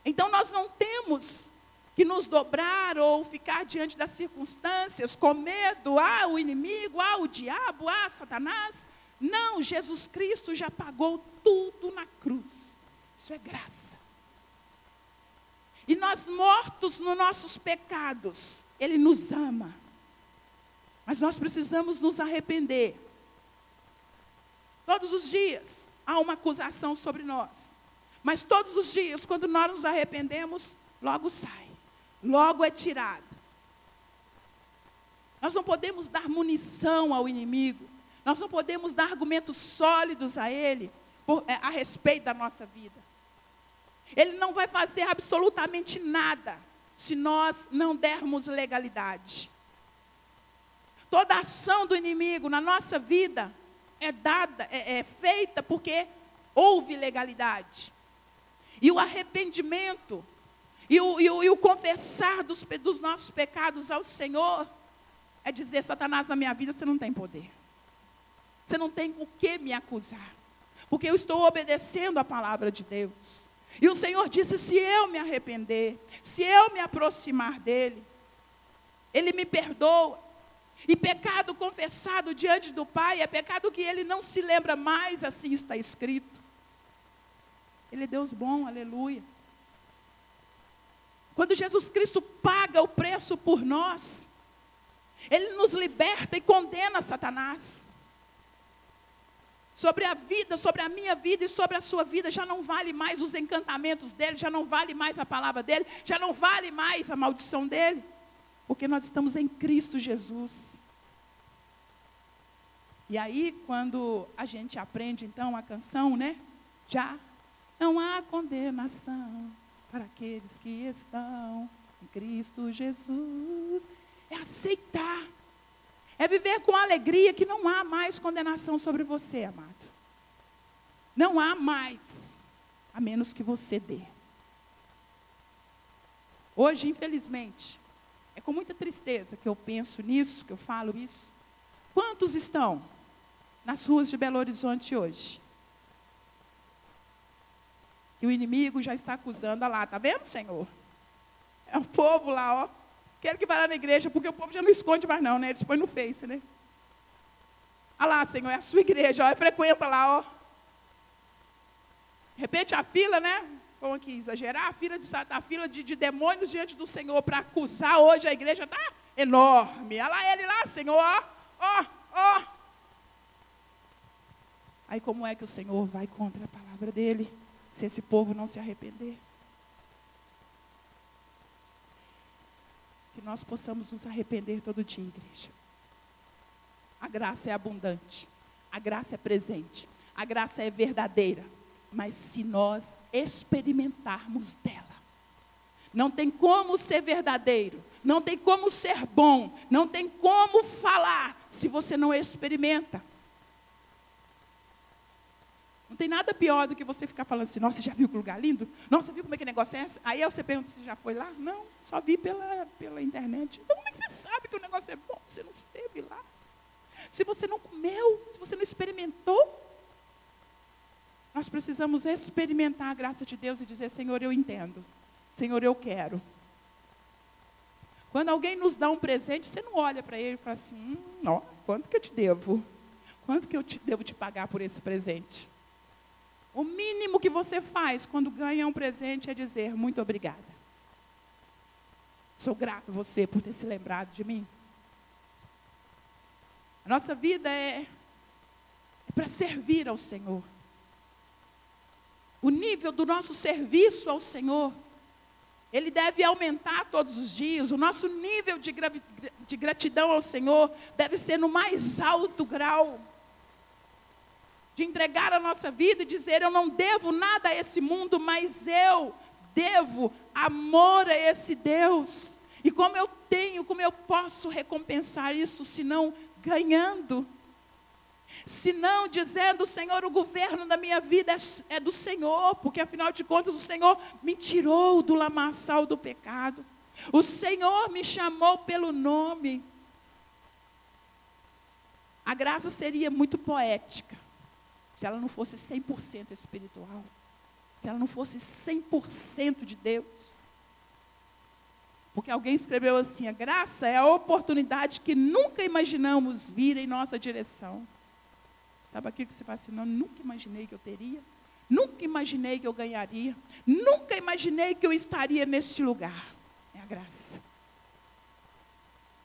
Então nós não temos que nos dobrar ou ficar diante das circunstâncias com medo, ah, o inimigo, ah, o diabo, ah, Satanás. Não, Jesus Cristo já pagou tudo na cruz. Isso é graça. E nós mortos nos nossos pecados, Ele nos ama. Mas nós precisamos nos arrepender. Todos os dias há uma acusação sobre nós. Mas todos os dias, quando nós nos arrependemos, logo sai, logo é tirado. Nós não podemos dar munição ao inimigo, nós não podemos dar argumentos sólidos a ele por, é, a respeito da nossa vida. Ele não vai fazer absolutamente nada se nós não dermos legalidade. Toda ação do inimigo na nossa vida é dada, é, é feita porque houve legalidade. E o arrependimento, e o, e o, e o confessar dos, dos nossos pecados ao Senhor, é dizer: Satanás, na minha vida você não tem poder. Você não tem o que me acusar. Porque eu estou obedecendo a palavra de Deus. E o Senhor disse: se eu me arrepender, se eu me aproximar dEle, Ele me perdoa. E pecado confessado diante do Pai é pecado que Ele não se lembra mais, assim está escrito. Ele é Deus bom, aleluia. Quando Jesus Cristo paga o preço por nós, Ele nos liberta e condena Satanás. Sobre a vida, sobre a minha vida e sobre a sua vida, já não vale mais os encantamentos dele, já não vale mais a palavra dele, já não vale mais a maldição dele, porque nós estamos em Cristo Jesus. E aí, quando a gente aprende então a canção, né? Já não há condenação para aqueles que estão em Cristo Jesus. É aceitar. É viver com alegria que não há mais condenação sobre você, amado. Não há mais, a menos que você dê. Hoje, infelizmente, é com muita tristeza que eu penso nisso, que eu falo isso. Quantos estão nas ruas de Belo Horizonte hoje? que o inimigo já está acusando. Olha lá, tá vendo, Senhor? É o povo lá, ó. Quero que vá lá na igreja, porque o povo já não esconde mais, não, né? Eles põem no Face, né? Olha lá, Senhor, é a sua igreja, ó. Frequenta lá, ó. De repente a fila, né? vamos aqui exagerar, a fila de, a fila de, de demônios diante do Senhor para acusar hoje a igreja está enorme. Olha lá ele lá, Senhor, ó, ó, ó. Aí como é que o Senhor vai contra a palavra dele, se esse povo não se arrepender? Nós possamos nos arrepender todo dia, igreja. A graça é abundante, a graça é presente, a graça é verdadeira, mas se nós experimentarmos dela, não tem como ser verdadeiro, não tem como ser bom, não tem como falar se você não experimenta. Não tem nada pior do que você ficar falando assim, nossa, já viu que lugar lindo? Nossa, viu como é que negócio é esse? Aí você pergunta se já foi lá? Não, só vi pela, pela internet. Então como é que você sabe que o negócio é bom? Você não esteve lá. Se você não comeu, se você não experimentou, nós precisamos experimentar a graça de Deus e dizer, Senhor, eu entendo. Senhor, eu quero. Quando alguém nos dá um presente, você não olha para ele e fala assim, hum, ó, quanto que eu te devo? Quanto que eu te, devo te pagar por esse presente? O mínimo que você faz quando ganha um presente é dizer muito obrigada. Sou grato a você por ter se lembrado de mim. A nossa vida é, é para servir ao Senhor. O nível do nosso serviço ao Senhor, ele deve aumentar todos os dias. O nosso nível de, de gratidão ao Senhor deve ser no mais alto grau de entregar a nossa vida e dizer: Eu não devo nada a esse mundo, mas eu devo amor a esse Deus. E como eu tenho, como eu posso recompensar isso, se não ganhando? Se não dizendo, Senhor, o governo da minha vida é, é do Senhor, porque afinal de contas o Senhor me tirou do lamaçal do pecado. O Senhor me chamou pelo nome. A graça seria muito poética se ela não fosse 100% espiritual, se ela não fosse 100% de Deus. Porque alguém escreveu assim: a graça é a oportunidade que nunca imaginamos vir em nossa direção. Sabe aquilo que você fala assim: não, nunca imaginei que eu teria, nunca imaginei que eu ganharia, nunca imaginei que eu estaria neste lugar. É a graça.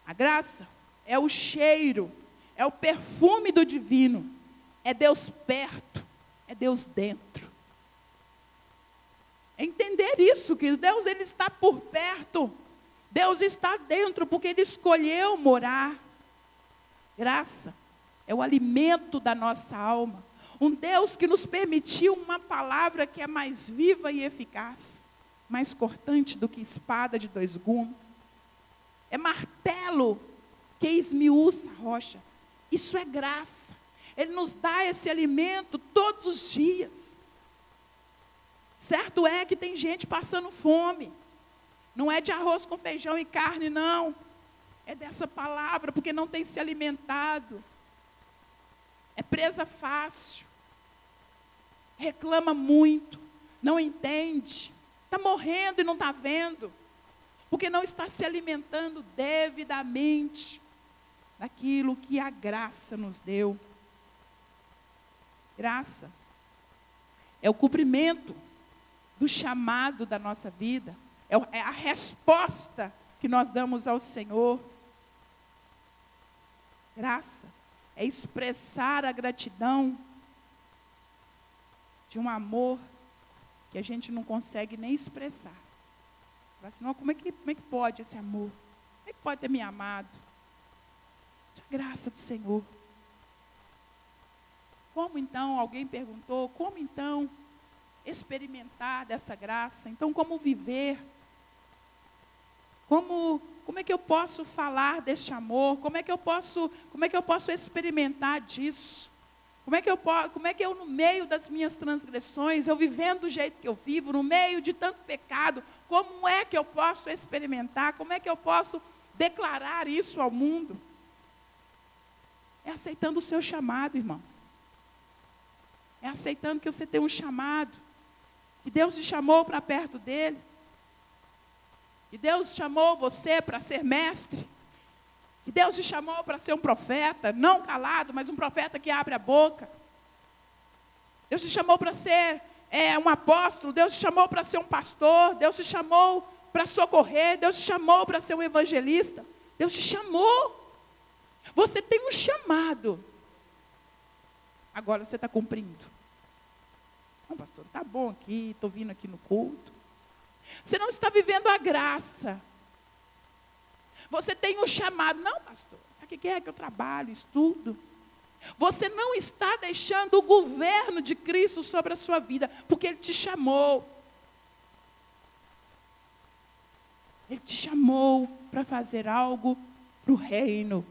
A graça é o cheiro, é o perfume do divino. É Deus perto, é Deus dentro. É entender isso, que Deus ele está por perto. Deus está dentro porque ele escolheu morar. Graça é o alimento da nossa alma. Um Deus que nos permitiu uma palavra que é mais viva e eficaz, mais cortante do que espada de dois gumes. É martelo que esmiuça a rocha. Isso é graça. Ele nos dá esse alimento todos os dias. Certo é que tem gente passando fome. Não é de arroz com feijão e carne, não. É dessa palavra, porque não tem se alimentado. É presa fácil. Reclama muito. Não entende. Está morrendo e não está vendo. Porque não está se alimentando devidamente daquilo que a graça nos deu. Graça é o cumprimento do chamado da nossa vida, é é a resposta que nós damos ao Senhor. Graça é expressar a gratidão de um amor que a gente não consegue nem expressar. Assim, "Não, como, é que, como é que pode esse amor? Como é que pode ter me amado? Isso é graça do Senhor. Como então, alguém perguntou, como então experimentar dessa graça? Então, como viver? Como, como é que eu posso falar deste amor? Como é que eu posso, como é que eu posso experimentar disso? Como é que eu como é que eu no meio das minhas transgressões, eu vivendo do jeito que eu vivo, no meio de tanto pecado, como é que eu posso experimentar? Como é que eu posso declarar isso ao mundo? É aceitando o seu chamado, irmão. É aceitando que você tem um chamado. Que Deus te chamou para perto dele. Que Deus chamou você para ser mestre. Que Deus te chamou para ser um profeta, não calado, mas um profeta que abre a boca. Deus te chamou para ser é, um apóstolo, Deus te chamou para ser um pastor, Deus te chamou para socorrer, Deus te chamou para ser um evangelista. Deus te chamou. Você tem um chamado. Agora você está cumprindo. Não, pastor, tá bom aqui, estou vindo aqui no culto. Você não está vivendo a graça. Você tem um chamado. Não, pastor, sabe o que é que eu trabalho, estudo? Você não está deixando o governo de Cristo sobre a sua vida, porque Ele te chamou. Ele te chamou para fazer algo para o reino.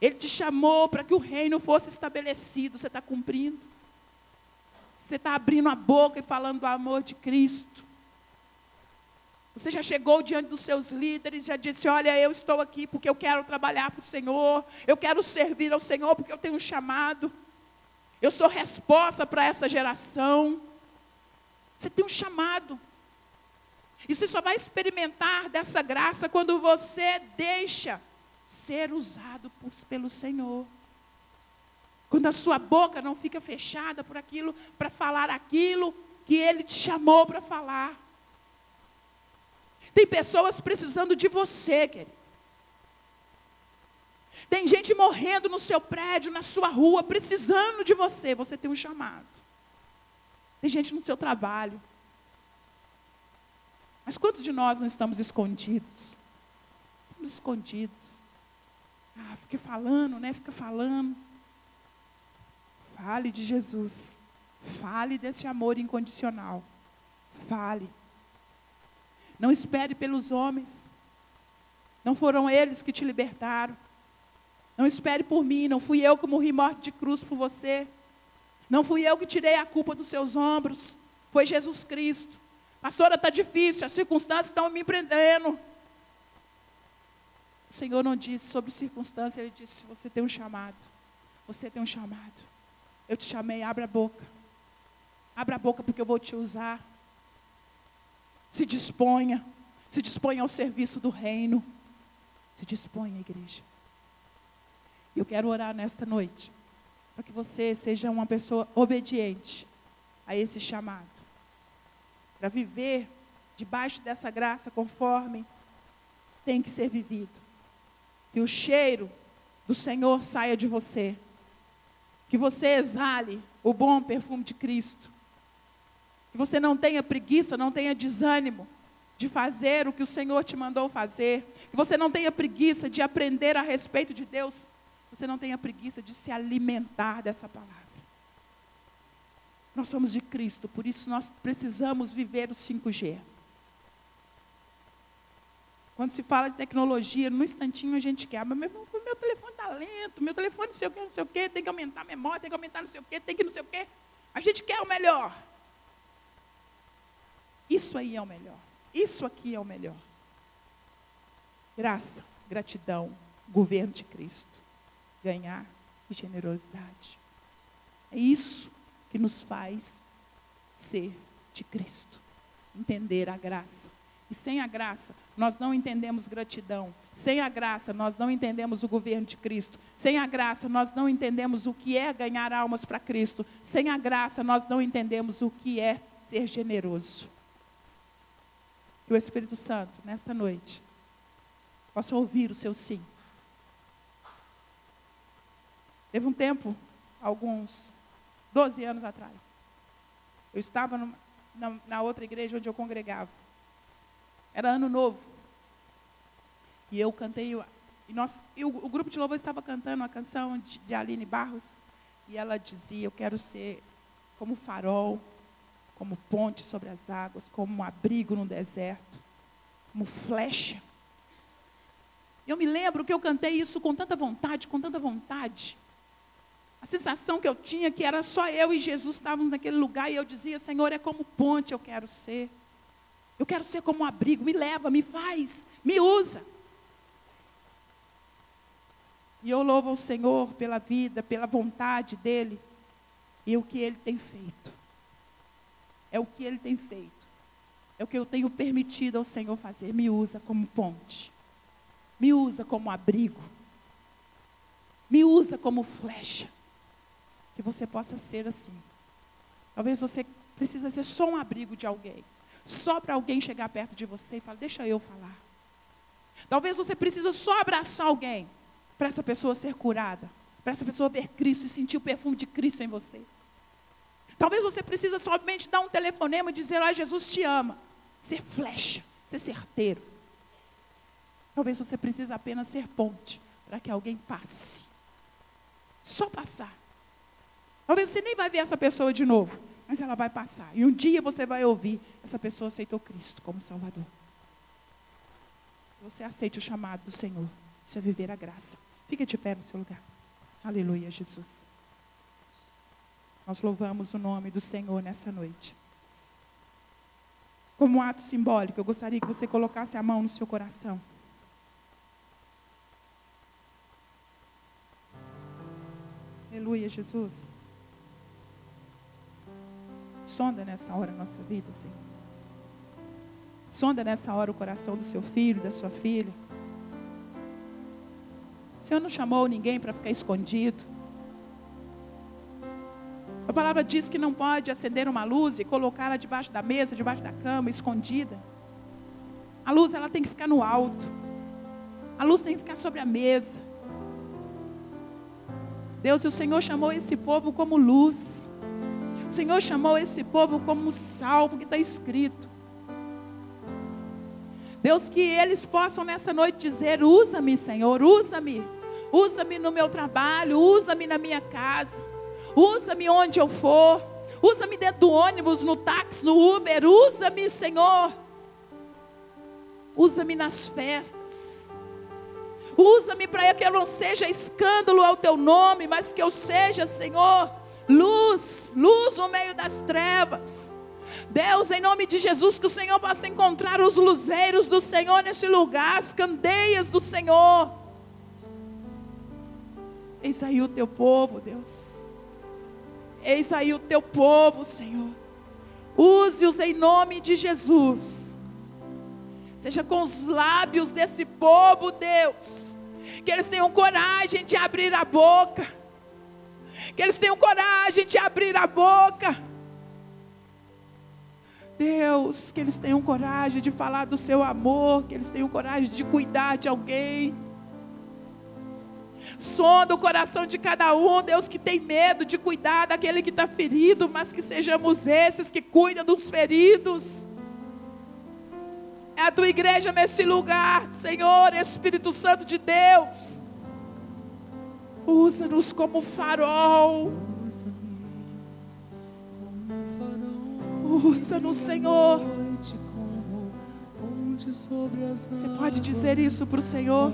Ele te chamou para que o reino fosse estabelecido. Você está cumprindo? Você está abrindo a boca e falando do amor de Cristo. Você já chegou diante dos seus líderes, já disse: Olha, eu estou aqui porque eu quero trabalhar para o Senhor, eu quero servir ao Senhor porque eu tenho um chamado, eu sou resposta para essa geração. Você tem um chamado. E você só vai experimentar dessa graça quando você deixa ser usado por, pelo Senhor. Quando a sua boca não fica fechada por aquilo, para falar aquilo que Ele te chamou para falar. Tem pessoas precisando de você, querido. Tem gente morrendo no seu prédio, na sua rua, precisando de você. Você tem um chamado. Tem gente no seu trabalho. Mas quantos de nós não estamos escondidos? Estamos escondidos. Ah, fica falando, né? Fica falando. Fale de Jesus. Fale desse amor incondicional. Fale. Não espere pelos homens. Não foram eles que te libertaram. Não espere por mim. Não fui eu que morri morte de cruz por você. Não fui eu que tirei a culpa dos seus ombros. Foi Jesus Cristo. Pastora, está difícil. As circunstâncias estão me prendendo. O Senhor não disse sobre circunstâncias. Ele disse: Você tem um chamado. Você tem um chamado. Eu te chamei. Abra a boca. Abra a boca porque eu vou te usar. Se disponha. Se disponha ao serviço do reino. Se disponha, igreja. Eu quero orar nesta noite. Para que você seja uma pessoa obediente a esse chamado. Para viver debaixo dessa graça conforme tem que ser vivido. Que o cheiro do Senhor saia de você. Que você exale o bom perfume de Cristo. Que você não tenha preguiça, não tenha desânimo de fazer o que o Senhor te mandou fazer. Que você não tenha preguiça de aprender a respeito de Deus. Você não tenha preguiça de se alimentar dessa palavra. Nós somos de Cristo, por isso nós precisamos viver o 5G. Quando se fala de tecnologia, no instantinho a gente quer, mas meu, meu telefone está lento, meu telefone não sei o que, não sei o que, tem que aumentar a memória, tem que aumentar não sei o que, tem que não sei o que. A gente quer o melhor. Isso aí é o melhor. Isso aqui é o melhor. Graça, gratidão, governo de Cristo. Ganhar e generosidade. É isso que nos faz ser de Cristo. Entender a graça. E sem a graça, nós não entendemos gratidão. Sem a graça, nós não entendemos o governo de Cristo. Sem a graça, nós não entendemos o que é ganhar almas para Cristo. Sem a graça, nós não entendemos o que é ser generoso. Que o Espírito Santo, nesta noite, possa ouvir o seu sim. Teve um tempo, alguns 12 anos atrás, eu estava numa, na, na outra igreja onde eu congregava. Era ano novo. E eu cantei, e, nós, e o, o, grupo de louvor estava cantando uma canção de, de Aline Barros, e ela dizia: Eu quero ser como farol, como ponte sobre as águas, como um abrigo no deserto, como flecha. Eu me lembro que eu cantei isso com tanta vontade, com tanta vontade. A sensação que eu tinha que era só eu e Jesus estávamos naquele lugar e eu dizia: Senhor, é como ponte eu quero ser. Eu quero ser como um abrigo, me leva, me faz, me usa. E eu louvo ao Senhor pela vida, pela vontade dEle e o que Ele tem feito. É o que Ele tem feito. É o que eu tenho permitido ao Senhor fazer. Me usa como ponte. Me usa como abrigo. Me usa como flecha. Que você possa ser assim. Talvez você precisa ser só um abrigo de alguém. Só para alguém chegar perto de você e falar, deixa eu falar. Talvez você precise só abraçar alguém para essa pessoa ser curada, para essa pessoa ver Cristo e sentir o perfume de Cristo em você. Talvez você precise somente dar um telefonema e dizer, ah, Jesus te ama. Ser flecha, ser certeiro. Talvez você precise apenas ser ponte para que alguém passe. Só passar. Talvez você nem vai ver essa pessoa de novo, mas ela vai passar. E um dia você vai ouvir, essa pessoa aceitou Cristo como Salvador. Você aceite o chamado do Senhor. Você vai viver a graça. Fica de pé no seu lugar. Aleluia, Jesus. Nós louvamos o nome do Senhor nessa noite. Como um ato simbólico, eu gostaria que você colocasse a mão no seu coração. Aleluia, Jesus. Sonda nessa hora a nossa vida, Senhor. Sonda nessa hora o coração do seu filho, da sua filha. O Senhor não chamou ninguém para ficar escondido. A palavra diz que não pode acender uma luz e colocá-la debaixo da mesa, debaixo da cama, escondida. A luz ela tem que ficar no alto. A luz tem que ficar sobre a mesa. Deus, o Senhor chamou esse povo como luz. O Senhor chamou esse povo como sal, porque está escrito. Deus, que eles possam nessa noite dizer: usa-me, Senhor, usa-me. Usa-me no meu trabalho, usa-me na minha casa, usa-me onde eu for, usa-me dentro do ônibus, no táxi, no Uber, usa-me, Senhor. Usa-me nas festas. Usa-me para que eu não seja escândalo ao teu nome, mas que eu seja, Senhor, luz, luz no meio das trevas. Deus, em nome de Jesus, que o Senhor possa encontrar os luzeiros do Senhor neste lugar, as candeias do Senhor. Eis aí o teu povo, Deus. Eis aí o teu povo, Senhor. Use-os em nome de Jesus. Seja com os lábios desse povo, Deus. Que eles tenham coragem de abrir a boca. Que eles tenham coragem de abrir a boca. Deus, que eles tenham coragem de falar do seu amor, que eles tenham coragem de cuidar de alguém. Sonda o coração de cada um, Deus que tem medo de cuidar daquele que está ferido, mas que sejamos esses que cuidam dos feridos. É a tua igreja nesse lugar, Senhor, Espírito Santo de Deus. Usa-nos como farol. Usa-nos, Senhor. Você pode dizer isso para o Senhor?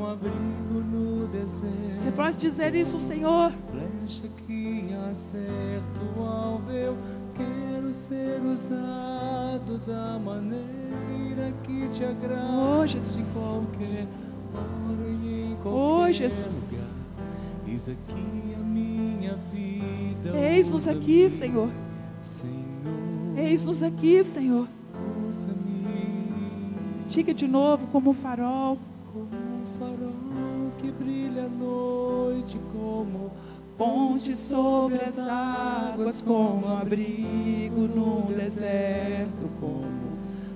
Você pode dizer isso, Senhor? Flecha que acerta o alvo, eu quero ser usado da maneira que te agrada. Oh, Jesus. qualquer hora e em Oh, qualquer Jesus. lugar. Eis aqui a minha vida. Eis-nos aqui, Senhor. Senhor, Eis-nos aqui, Senhor. Diga de novo como um farol. como um farol que brilha à noite, como Ponte sobre as águas, como abrigo no deserto, como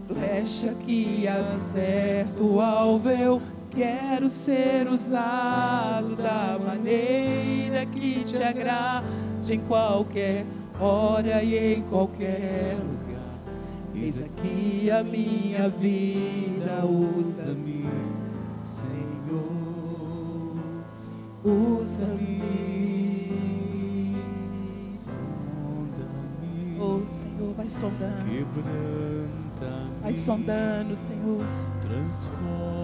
flecha que acerta o alvo. Eu quero ser usado da maneira que te agrade, em qualquer hora e em qualquer lugar. Eis aqui a minha vida, usa-me, Senhor. usa-me. Sonda-me, Oh, Senhor, vai sondando. Vai sondando, Senhor.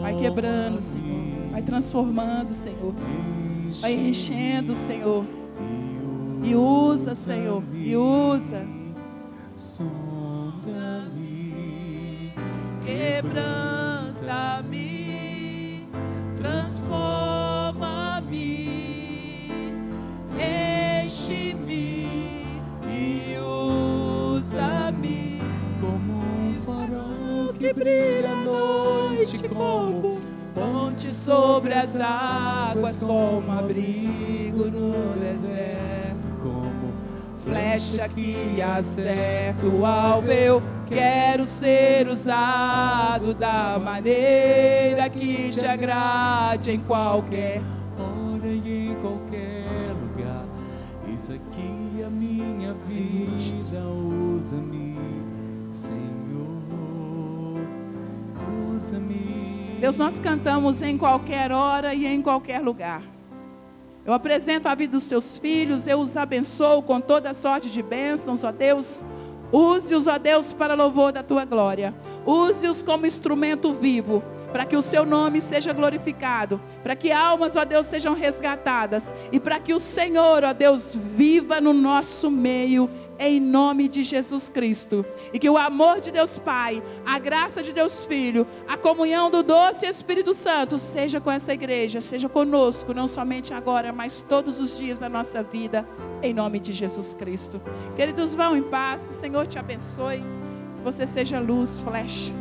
Vai quebrando, Senhor. Vai transformando, Senhor. Vai enchendo, Senhor. E usa, Senhor. E usa. Sonda-me, Quebranta-me. Transforma-me. Enche-me. E usa-me. como um farol que brilha sobre as águas, como abrigo no deserto. como flecha que acerta o alvo. Eu quero ser usado da maneira que te agrade em qualquer hora e em qualquer lugar. Eis aqui a minha vida, usa-me, Senhor, usa-me. Deus, nós cantamos em qualquer hora e em qualquer lugar. Eu apresento a vida dos seus filhos, eu os abençoo com toda sorte de bênçãos, ó Deus. Use-os, ó Deus, para louvor da tua glória. Use-os como instrumento vivo, para que o seu nome seja glorificado, para que almas, ó Deus, sejam resgatadas e para que o Senhor, ó Deus, viva no nosso meio em nome de Jesus Cristo. E que o amor de Deus Pai, a graça de Deus Filho, a comunhão do doce Espírito Santo seja com essa igreja, seja conosco, não somente agora, mas todos os dias da nossa vida, em nome de Jesus Cristo. Queridos, vão em paz, que o Senhor te abençoe, que você seja luz, flecha